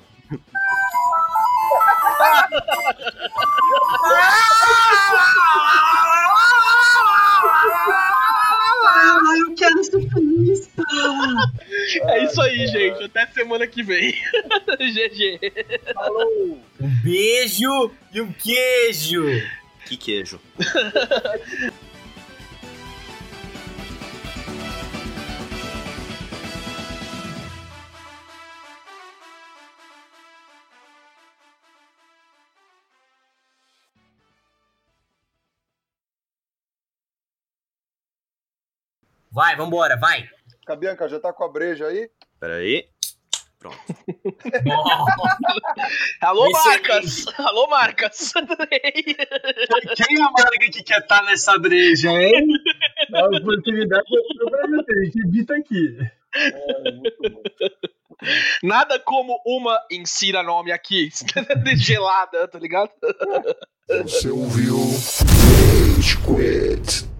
Ah, eu quero ser feliz. É isso aí, gente. Até semana que vem. GG. Falou. Um beijo e um queijo. Que queijo. Vai, vambora, vai. Cabianca, já tá com a breja aí? Peraí. Pronto. Alô, Marcas! Alô, Marcas! Quem é a marca que quer estar tá nessa breja, hein? A oportunidade é pra você, acredita aqui. É, muito bom. Nada como uma insira nome aqui, gelada, tá ligado? Você ouviu Rage Quit.